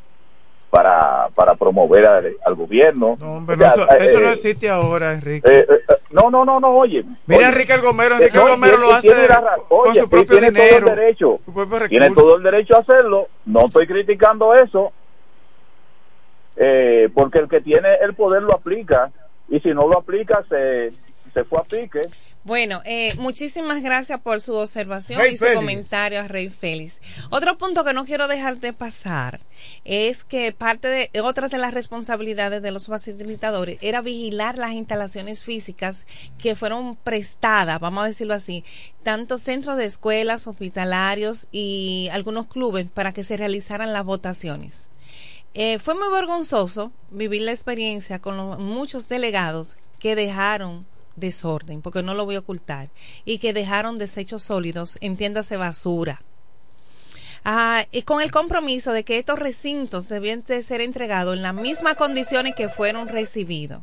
para para promover al, al gobierno No, hombre, O sea, no, eso, eso eh, no existe ahora, Enrique. eh, eh, no, no, no, no, oye. Mira oye, Enrique el Gomero, Enrique no, el Gomero lo hace tiene la ra- con oye, su propio tiene dinero, Todo el derecho, tiene todo el derecho a hacerlo. No estoy criticando eso. Eh, porque el que tiene el poder lo aplica. Y si no lo aplica, se, se fue a pique. Bueno, eh, muchísimas gracias por su observación Rey y su Félix. comentario a Rey Félix. Otro punto que no quiero dejar de pasar es que parte de otras de las responsabilidades de los facilitadores era vigilar las instalaciones físicas que fueron prestadas, vamos a decirlo así, tanto centros de escuelas, hospitalarios y algunos clubes para que se realizaran las votaciones. Eh, fue muy vergonzoso vivir la experiencia con los- muchos delegados que dejaron desorden, porque no lo voy a ocultar, y que dejaron desechos sólidos, entiéndase basura. Ah, y con el compromiso de que estos recintos debían de ser entregados en las mismas condiciones que fueron recibidos.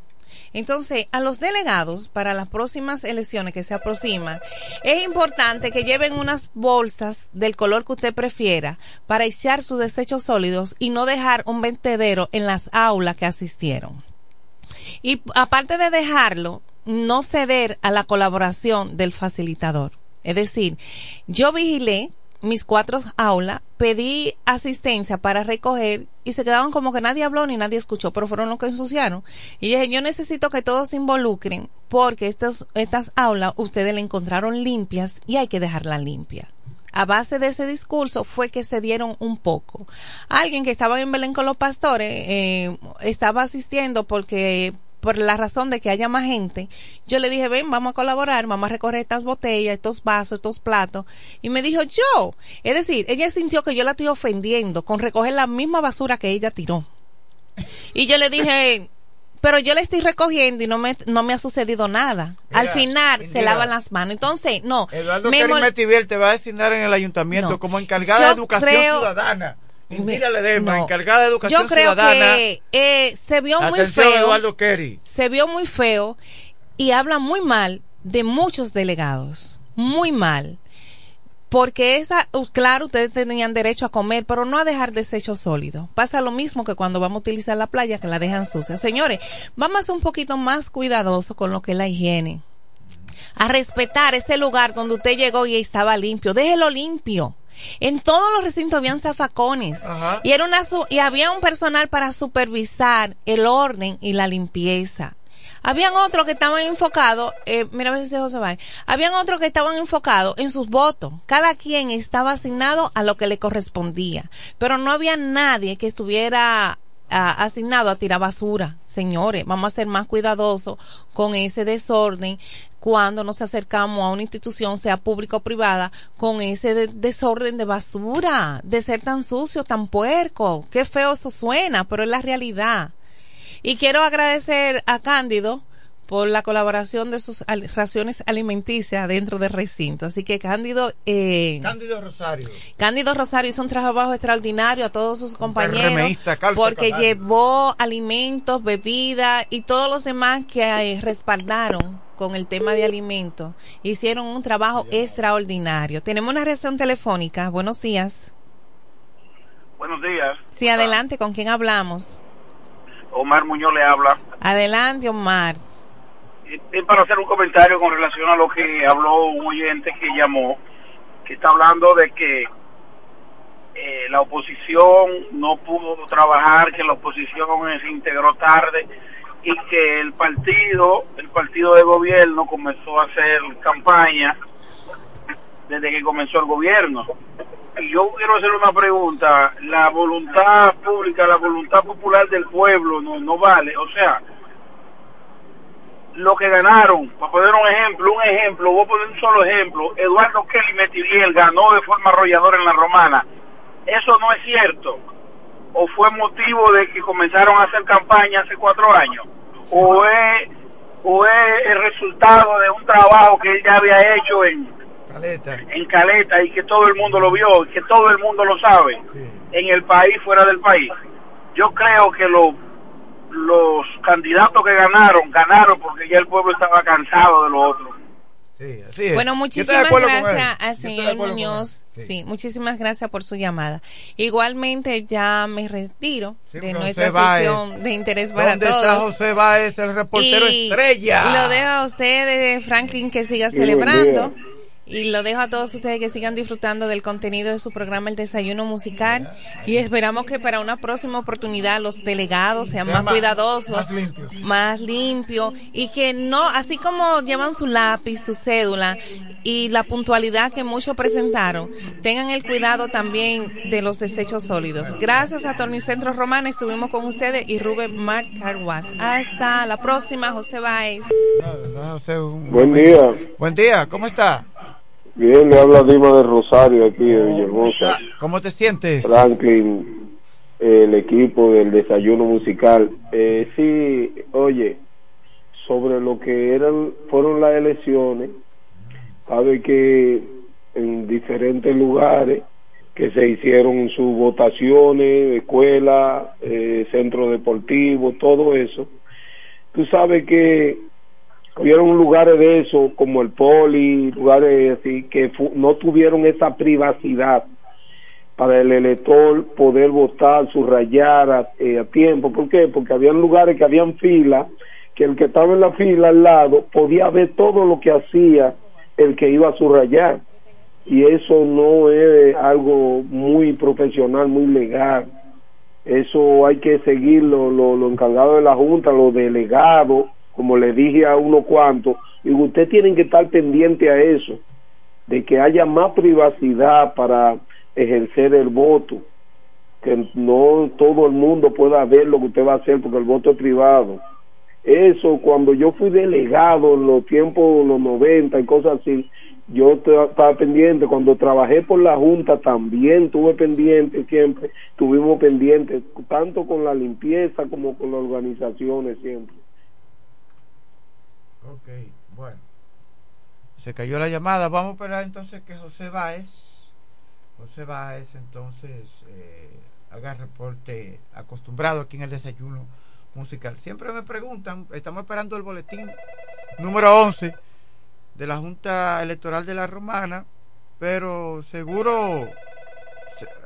Entonces, a los delegados para las próximas elecciones que se aproximan, es importante que lleven unas bolsas del color que usted prefiera para echar sus desechos sólidos y no dejar un ventedero en las aulas que asistieron. Y aparte de dejarlo, no ceder a la colaboración del facilitador. Es decir, yo vigilé mis cuatro aulas, pedí asistencia para recoger y se quedaban como que nadie habló ni nadie escuchó, pero fueron los que ensuciaron. Y dije, yo necesito que todos se involucren porque estos, estas aulas ustedes la encontraron limpias y hay que dejarlas limpias. A base de ese discurso fue que se dieron un poco. Alguien que estaba en Belén con los pastores eh, estaba asistiendo porque por la razón de que haya más gente, yo le dije, ven, vamos a colaborar, vamos a recorrer estas botellas, estos vasos, estos platos. Y me dijo, yo. Es decir, ella sintió que yo la estoy ofendiendo con recoger la misma basura que ella tiró. Y yo le dije, pero yo le estoy recogiendo y no me, no me ha sucedido nada. Al Mira, final se lavan las manos. Entonces, no. Eduardo me mol- te va a designar en el ayuntamiento No. como encargada Yo de educación creo- ciudadana. Indira Ledesma, no. encargada de educación Yo creo ciudadana. que eh, se vio muy feo. Eduardo Kerry. se vio muy feo y habla muy mal de muchos delegados, muy mal. Porque esa, claro, ustedes tenían derecho a comer, pero no a dejar desechos sólidos. Pasa lo mismo que cuando vamos a utilizar la playa, que la dejan sucia. Señores, vamos a ser un poquito más cuidadosos con lo que es la higiene. A respetar ese lugar donde usted llegó y estaba limpio. Déjelo limpio. En todos los recintos habían zafacones y era una su- y había un personal para supervisar el orden y la limpieza. Habían otros que estaban enfocados, eh, mira a ver si José va. Habían otros que estaban enfocados en sus votos. Cada quien estaba asignado a lo que le correspondía, pero no había nadie que estuviera ah, asignado a tirar basura. Señores, vamos a ser más cuidadosos con ese desorden cuando nos acercamos a una institución, sea pública o privada, con ese de- desorden de basura, de ser tan sucio, tan puerco. Qué feo eso suena, pero es la realidad. Y quiero agradecer a Cándido por la colaboración de sus raciones alimenticias dentro del recinto. Así que Cándido, eh, Cándido Rosario. Cándido Rosario hizo un trabajo extraordinario a todos sus compañeros porque llevó alimentos, bebidas y todos los demás que eh, respaldaron con el tema de alimentos. Hicieron un trabajo extraordinario. Tenemos una reacción telefónica. Buenos días. Buenos días. Sí, adelante. ¿Con quién hablamos? Omar Muñoz le habla. Adelante, Omar. Eh, Es para hacer un comentario con relación a lo que habló un oyente que llamó, que está hablando de que eh, la oposición no pudo trabajar, que la oposición se integró tarde y que el partido, el partido de gobierno comenzó a hacer campaña desde que comenzó el gobierno. Y yo quiero hacer una pregunta, la voluntad pública, la voluntad popular del pueblo no, no vale, o sea, lo que ganaron, para poner un ejemplo, un ejemplo, voy a poner un solo ejemplo, Eduardo Kelly Metiviel ganó de forma arrolladora en la romana, eso no es cierto, o fue motivo de que comenzaron a hacer campaña hace cuatro años, o es, o es el resultado de un trabajo que él ya había hecho en, Caleta. en Caleta y que todo el mundo lo vio, y que todo el mundo lo sabe, en el país, fuera del país. Yo creo que lo- los candidatos que ganaron, ganaron porque ya el pueblo estaba cansado de lo otro. Sí, así es. Bueno, muchísimas gracias al señor Muñoz. Sí. muchísimas gracias por su llamada. Igualmente ya me retiro de nuestra José sesión de interés para ¿Dónde todos. está José Báez, el reportero Y estrella? Lo dejo a usted, Franklin, que siga celebrando. Y lo dejo a todos ustedes que sigan disfrutando del contenido de su programa El Desayuno Musical y esperamos que para una próxima oportunidad los delegados sean más, cuidadosos, más limpios. y que no, así como llevan su lápiz, su cédula y la puntualidad que muchos presentaron, tengan el cuidado también de los desechos sólidos. Gracias a Tornicentro Romana estuvimos con ustedes y Rubén Marc Carguas. Hasta la próxima, José Báez. Buen día. Buen día, ¿cómo está? Bien, le habla Dima de Rosario aquí de Villahermosa. ¿Cómo te sientes? Franklin, el equipo del desayuno musical. Eh, sí, oye, sobre lo que eran fueron las elecciones, sabe que en diferentes lugares que se hicieron sus votaciones, escuelas, eh, centro deportivo, todo eso. Tú sabes que hubieron lugares de eso, como el poli, lugares así, que no tuvieron esa privacidad para el elector poder votar, subrayar a, eh, a tiempo. ¿Por qué? Porque habían lugares que habían fila, que el que estaba en la fila al lado podía ver todo lo que hacía el que iba a subrayar. Y eso no es algo muy profesional, muy legal. Eso hay que seguirlo, lo, lo encargado de la Junta, los delegados, como le dije a uno cuantos, y usted tienen que estar pendiente a eso, de que haya más privacidad para ejercer el voto, que no todo el mundo pueda ver lo que usted va a hacer porque el voto es privado. Eso, cuando yo fui delegado en los tiempos, los 90 y cosas así, yo estaba pendiente, cuando trabajé por la Junta también tuve pendiente siempre, tuvimos pendientes, tanto con la limpieza como con las organizaciones siempre. Ok, bueno. Se cayó la llamada. Vamos a esperar entonces que José Báez, José Báez entonces eh, haga reporte acostumbrado aquí en el desayuno musical. Siempre me preguntan, estamos esperando el boletín número 11 de la Junta Electoral de la Romana, pero seguro,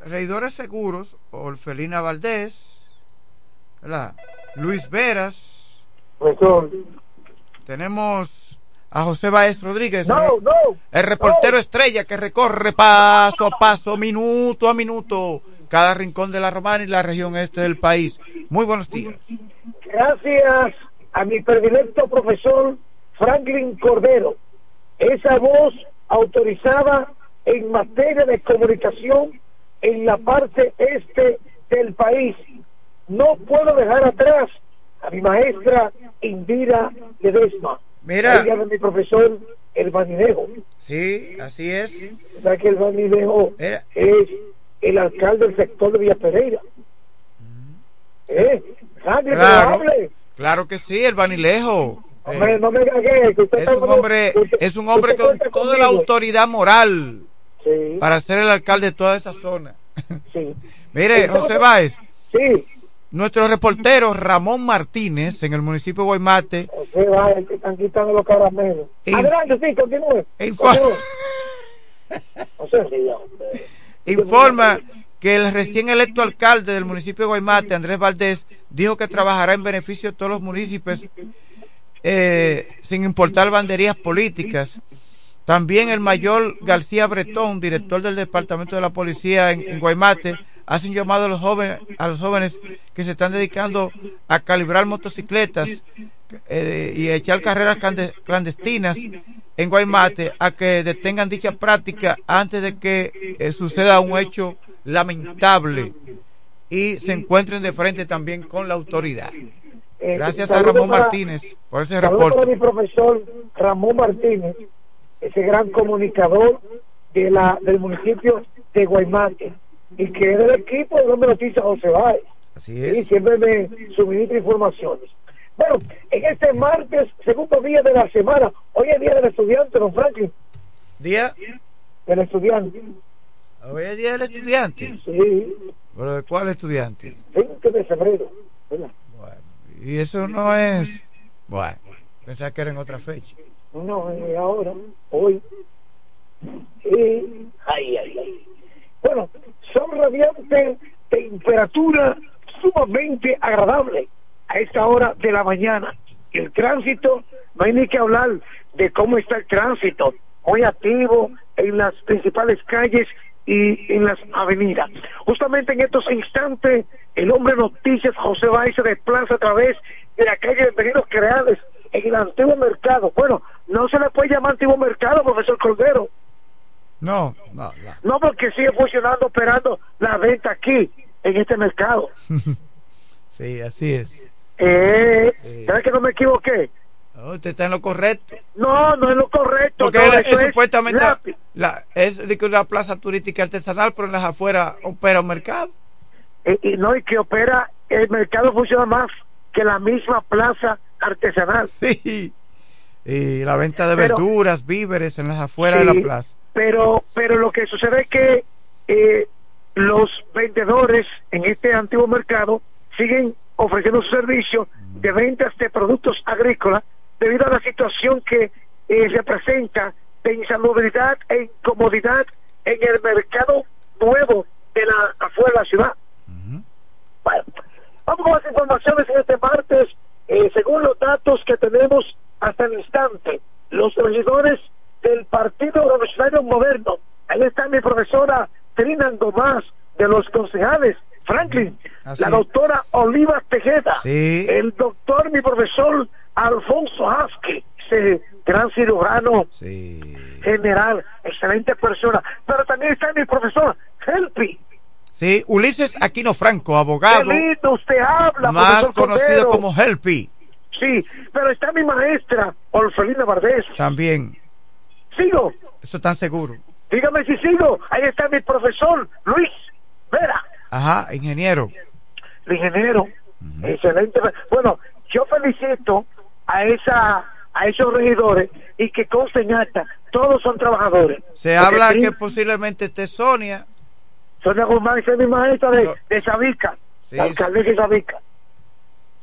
reidores seguros, Orfelina Valdés, Luis Veras, tenemos a José Báez Rodríguez, el reportero estrella que recorre paso a paso, minuto a minuto, cada rincón de la Romana y la región este del país. Muy buenos días. Gracias a mi predilecto profesor Franklin Cordero, esa voz autorizada en materia de comunicación en la parte este del país. No puedo dejar atrás a mi maestra Indira Ledesma. Mira. Ella de mi profesor El Vanidejo. Sí, así es. ¿Sabes que El Vanidejo es el alcalde del sector de Villa Pereira? ¿Eh? Claro, claro que sí, El Vanilejo. Hombre, eh, no me cagué, que usted es, un hombre, es un hombre con toda la autoridad moral sí. para ser el alcalde de toda esa zona. Sí. Mire, Entonces, José Báez. Sí. Nuestro reportero Ramón Martínez en el municipio de Guaymate. José Báez, que están quitando los caramelos. Adelante, sí, continúe. Informa que el recién electo alcalde del municipio de Guaymate, Andrés Valdés, dijo que trabajará en beneficio de todos los municipios eh, sin importar banderías políticas. También el mayor García Bretón, director del Departamento de la Policía en, en Guaymate, hace un llamado a los jóvenes, a los jóvenes que se están dedicando a calibrar motocicletas eh, y echar carreras clandestinas en Guaymate a que detengan dicha práctica antes de que eh, suceda un hecho lamentable y se encuentren de frente también con la autoridad. Eh, Gracias a Ramón Martínez por ese reporte. para mi profesor Ramón Martínez, ese gran comunicador de la del municipio de Guaymate y que es del equipo de Hombre Noticias José Báez. Así Y siempre me suministra informaciones. Bueno, en este martes, segundo día de la semana, hoy es día del estudiante, don Franklin, Día, del estudiante. hoy es día del estudiante. Sí, ¿Pero de cuál estudiante? 20 de febrero. ¿verdad? Y eso no es. Bueno, pensaba que era en otra fecha. No, eh, ahora, hoy. Sí. Ay, ay, ay. Bueno, son radiantes, temperatura sumamente agradable a esta hora de la mañana. El tránsito, no hay ni que hablar de cómo está el tránsito. muy activo en las principales calles y en las avenidas. Justamente en estos instantes, el hombre noticias José Báez se desplaza a través de la calle de Venidos Creales en el antiguo mercado. Bueno, no se le puede llamar antiguo mercado, profesor Cordero. No, no, no. No, porque sigue funcionando, operando la venta aquí, en este mercado. sí, así es. Eh, ¿Sabes que no me equivoqué? No, usted está en lo correcto. No, no es lo correcto. Porque no, es es supuestamente la- la, es una plaza turística artesanal, pero en las afueras opera un mercado. eh, y no, y que opera, el mercado funciona más que la misma plaza artesanal. Sí. Y la venta de Pero- verduras, víveres en las afueras Sí, de la plaza. Pero, pero lo que sucede es que eh, los vendedores en este antiguo mercado siguen ofreciendo su servicio de ventas de productos agrícolas debido a la situación que eh, se presenta de insalubridad e incomodidad en el mercado nuevo de la afuera de la ciudad. Bueno, vamos con las informaciones en este martes. Eh, según los datos que tenemos hasta el instante, los regidores del Partido Revolucionario Moderno, ahí está mi profesora Trina Gomás, de los concejales, Franklin, Así la doctora Oliva Tejeda, Sí. el doctor, mi profesor Alfonso Haske, ese gran cirujano general, excelente persona, pero también está mi profesor Helpi, Sí, Ulises Aquino Franco, abogado, Qué lindo usted habla, más conocido Cordero. como Helpi, Sí, pero está mi maestra, Orfelina Vardés. también. Sigo, Eso tan seguro. dígame si sigo. Ahí está mi profesor, Luis Vera, Ajá, ingeniero. el ingeniero. Excelente. Bueno, yo felicito a esa a esos regidores y que consten acta, todos son trabajadores. Se Porque habla sí, que posiblemente esté Sonia. Sonia Guzmán es mi maestra de, de Sabica, Sí, la alcaldesa de Sabica.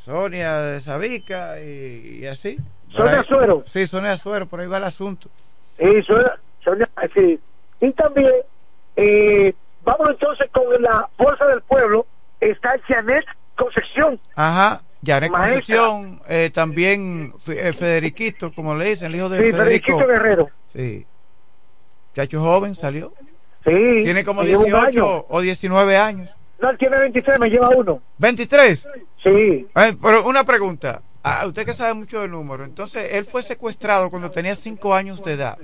Sonia de Sabica y, y así. Sonia ahí- Suero. Sí, Sonia Suero, por ahí va el asunto. Sí, Sonia, Sonia, sí. Y también, eh, vamos entonces con la Fuerza del Pueblo, está Janet Concepción. Ajá, Maestra. Concepción, eh, también eh, Federiquito, como le dicen, el hijo de Sí, Federico. Federiquito Guerrero. Sí. Chacho joven salió. Sí. Tiene como me lleva un 18 año. o 19 años. No, él tiene 23, me lleva uno. ¿23? Sí. Eh, pero una pregunta. Ah, usted que sabe mucho de números. Entonces, él fue secuestrado cuando tenía 5 años de edad.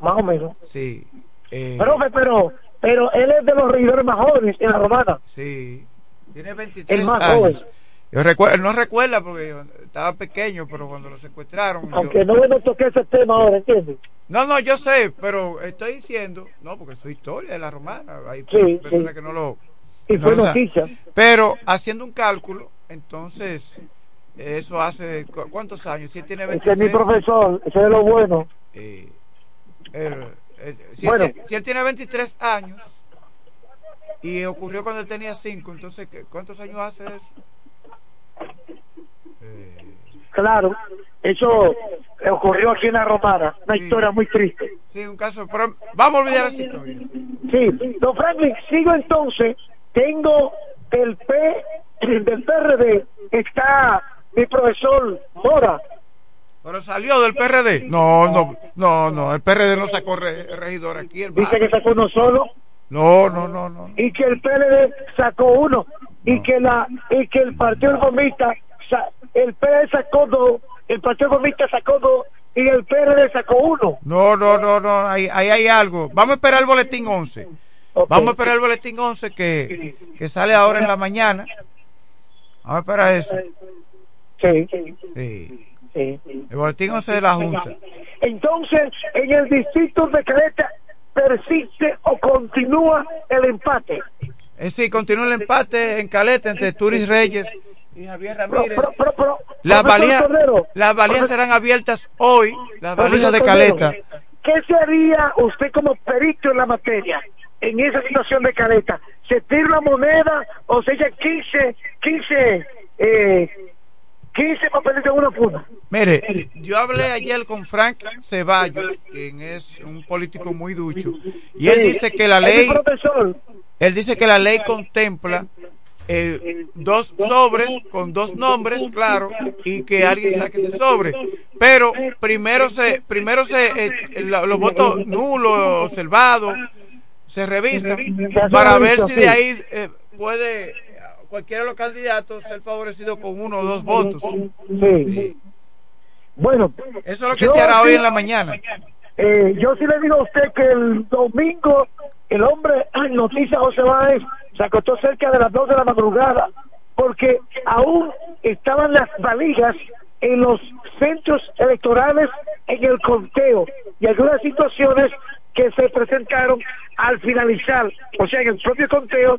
Más o menos. Sí. Eh, Profe, pero, pero él es de los regidores más jóvenes en la romana. Sí. Tiene 23 El más años. joven. Yo recuerdo, no recuerda porque yo estaba pequeño, pero cuando lo secuestraron. yo- Aunque no me toque ese tema ahora, ¿entiendes? No, no, yo sé, pero estoy diciendo, no, porque es historia de la romana, hay Sí, personas sí. que no lo... Y no fue lo saben. noticia. Pero haciendo un cálculo, entonces, eso hace, ¿cu- ¿cuántos años? Si tiene Ese es 23, mi profesor, ese es lo bueno. eh, eh, si, Bueno. él, si él tiene 23 años y ocurrió cuando él tenía 5, entonces, ¿qué- ¿cuántos años hace eso? Claro, eso ocurrió aquí en la romana. Una historia muy triste. Sí, un caso, pero vamos a olvidar esa historia. Sí, don Franklin, sigo entonces. Tengo del P, del PRD, está mi profesor Mora. Pero salió del PRD. No, no, no, no, el PRD no sacó re- regidor aquí. El Dice que sacó uno solo No, no, no, no. y que el PLD sacó uno y que la y que el Partido sa- el PLD sacó dos, el Partido Reformista sacó dos y el PRD sacó uno. No, no, no, no, ahí, ahí hay algo. Vamos a esperar el boletín 11. Vamos a esperar el boletín 11 que, que sale ahora en la mañana. Vamos a esperar eso. Sí. Sí. Sí. El boletín 11 de la Junta. Entonces, en el distrito de Caleta persiste o continúa el empate. Es decir, continúa el empate en Caleta entre Turis Reyes y Javier Ramírez. Pero, pero, pero, Las Cordero, las profesor- serán abiertas hoy, las valijas de Caleta. Cordero, ¿Qué se haría usted como perito en la materia en esa situación de Caleta? ¿Se tira la moneda o se echa 15, 15, eh, 15 papelitos en una funda? Mire, yo hablé ayer con Frank Ceballos, quien es un político muy ducho, y él dice que la ley, profesor. él dice que la ley contempla eh, dos sobres con dos nombres, claro, y que alguien saque ese sobre. Pero primero se, primero se, eh, los votos nulos, observados, se revisan para ver si de ahí eh, puede cualquiera de los candidatos ser favorecido con uno o dos votos. Sí. Bueno, eso es lo que se hará hoy en la mañana. Eh, yo sí le digo a usted que el domingo el hombre, noticia José Báez, se acostó cerca de las dos de la madrugada porque aún estaban las valijas en los centros electorales en el conteo y algunas situaciones que se presentaron al finalizar, o sea, en el propio conteo,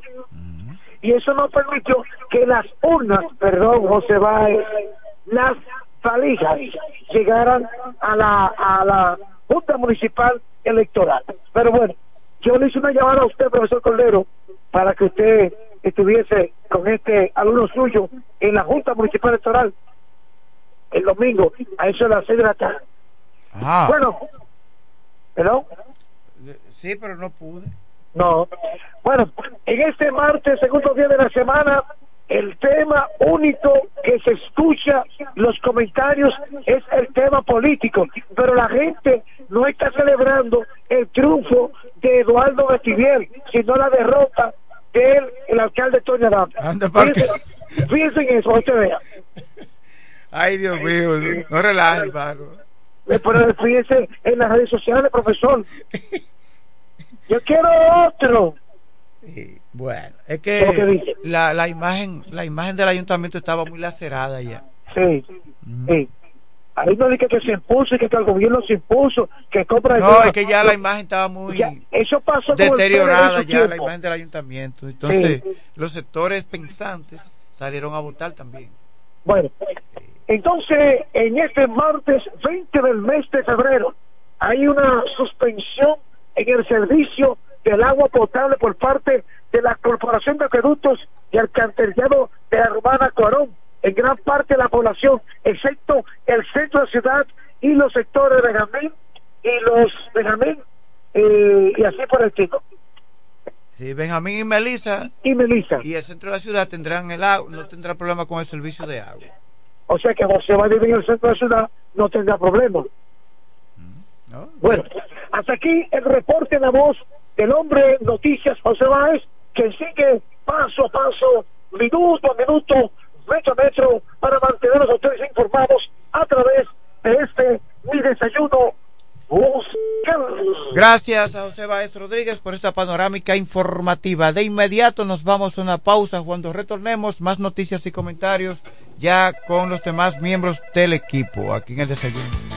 y eso no permitió que las urnas, perdón, José Báez, las valijas llegaran a la, a la Junta Municipal Electoral. Pero bueno, yo le hice una llamada a usted, profesor Cordero, para que usted estuviese con este alumno suyo en la Junta Municipal Electoral el domingo a eso de las seis de la tarde. Ah. Bueno, ¿perdón? Sí, pero no pude. No. Bueno, en este martes, segundo día de la semana, el tema único que se escucha los comentarios es el tema político, pero la gente no está celebrando el triunfo de Eduardo Betivier, sino la derrota de él, el alcalde Toño Adams. Fíjense, en eso, usted vea. Ay, Dios mío, no relajes, eh, Pero fíjense en las redes sociales, profesor. Yo quiero otro. bueno, es que la, la imagen la imagen del ayuntamiento estaba muy lacerada ya. Sí, sí. Ahí no dije que se impuso y que, el gobierno se impuso, que compra... No, es que ya la imagen estaba muy eso pasó deteriorada ya, la imagen del ayuntamiento. Entonces, los sectores pensantes salieron a votar también. Bueno, entonces, en este martes 20 del mes de febrero, hay una suspensión en el servicio del agua potable por parte de la Corporación de Acueductos y Alcantarillado de la Romana Corón en gran parte de la población, excepto el centro de la ciudad y los sectores de Benjamín y los Benjamín eh, y así por el tipo. Sí, Benjamín y Melissa. Y Melissa. Y el centro de la ciudad tendrán el agua, no tendrá problema con el servicio de agua. O sea que José va a vivir en el centro de la ciudad, no tendrá Bueno, hasta aquí el reporte en la voz del hombre Noticias José Báez, que sigue paso a paso, minuto a minuto, metro a metro, para mantenerlos a ustedes informados a través de este mi desayuno Gracias a José Báez Rodríguez por esta panorámica informativa. De inmediato nos vamos a una pausa. Cuando retornemos, más noticias y comentarios ya con los demás miembros del equipo aquí en el desayuno.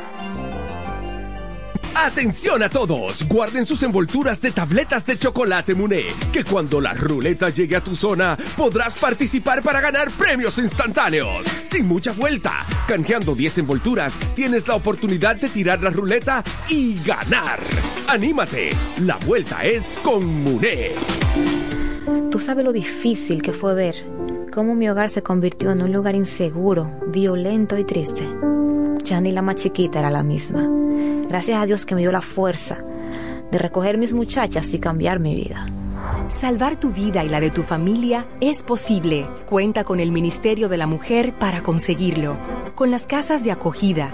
Atención a todos, guarden sus envolturas de tabletas de chocolate Muné, que cuando la ruleta llegue a tu zona podrás participar para ganar premios instantáneos. Sin mucha vuelta, canjeando 10 envolturas, tienes la oportunidad de tirar la ruleta y ganar. Anímate, la vuelta es con Muné. Tú sabes lo difícil que fue ver cómo mi hogar se convirtió en un lugar inseguro, violento y triste. Ya ni la más chiquita era la misma. Gracias a Dios que me dio la fuerza de recoger mis muchachas y cambiar mi vida. Salvar tu vida y la de tu familia es posible. Cuenta con el Ministerio de la Mujer para conseguirlo. Con las casas de acogida,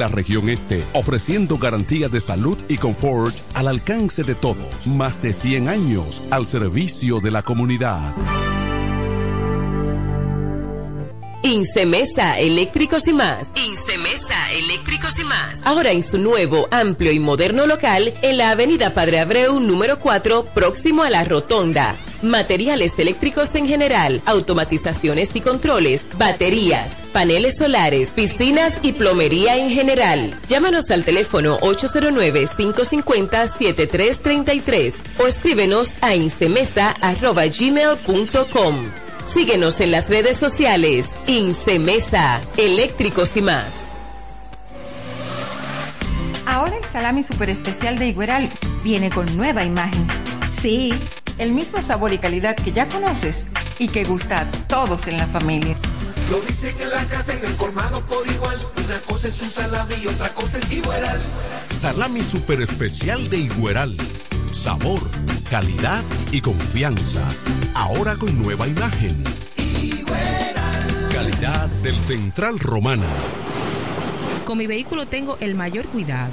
la región este, ofreciendo garantía de salud y confort al alcance de todos. Más de 100 años al servicio de la comunidad. Incemesa Eléctricos y más. Incemesa Eléctricos y más. Ahora en su nuevo, amplio y moderno local en la Avenida Padre Abreu número 4, próximo a la Rotonda. Materiales eléctricos en general, automatizaciones y controles, baterías, paneles solares, piscinas y plomería en general. Llámanos al teléfono 809-550-7333 o escríbenos a incemesa.gmail.com. Síguenos en las redes sociales. Incemesa, eléctricos y más. Ahora el salami super especial de Igueral viene con nueva imagen. Sí, el mismo sabor y calidad que ya conoces y que gusta a todos en la familia. Lo dice que la casa en el colmado por igual. Una cosa es un salami y otra cosa es Igueral. Salami super especial de Igueral. Sabor, calidad y confianza. Ahora con nueva imagen. Calidad del Central Romana. Con mi vehículo tengo el mayor cuidado.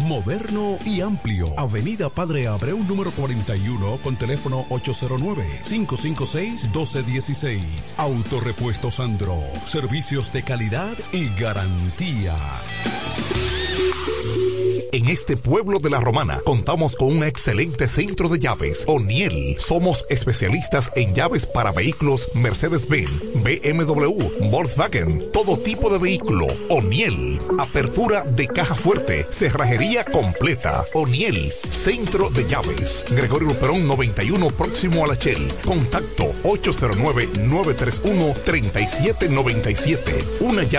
Moderno y amplio. Avenida Padre Abreu número 41 con teléfono 809-556-1216. Autorepuesto Sandro. Servicios de calidad y garantía. En este pueblo de la Romana contamos con un excelente centro de llaves. O'Neill. Somos especialistas en llaves para vehículos Mercedes-Benz, BMW, Volkswagen, todo tipo de vehículo. O'Neill. Apertura de caja fuerte, cerrajería completa. O'Neill. Centro de llaves. Gregorio Luperón 91 próximo a la Shell. Contacto 809-931-3797. Una llave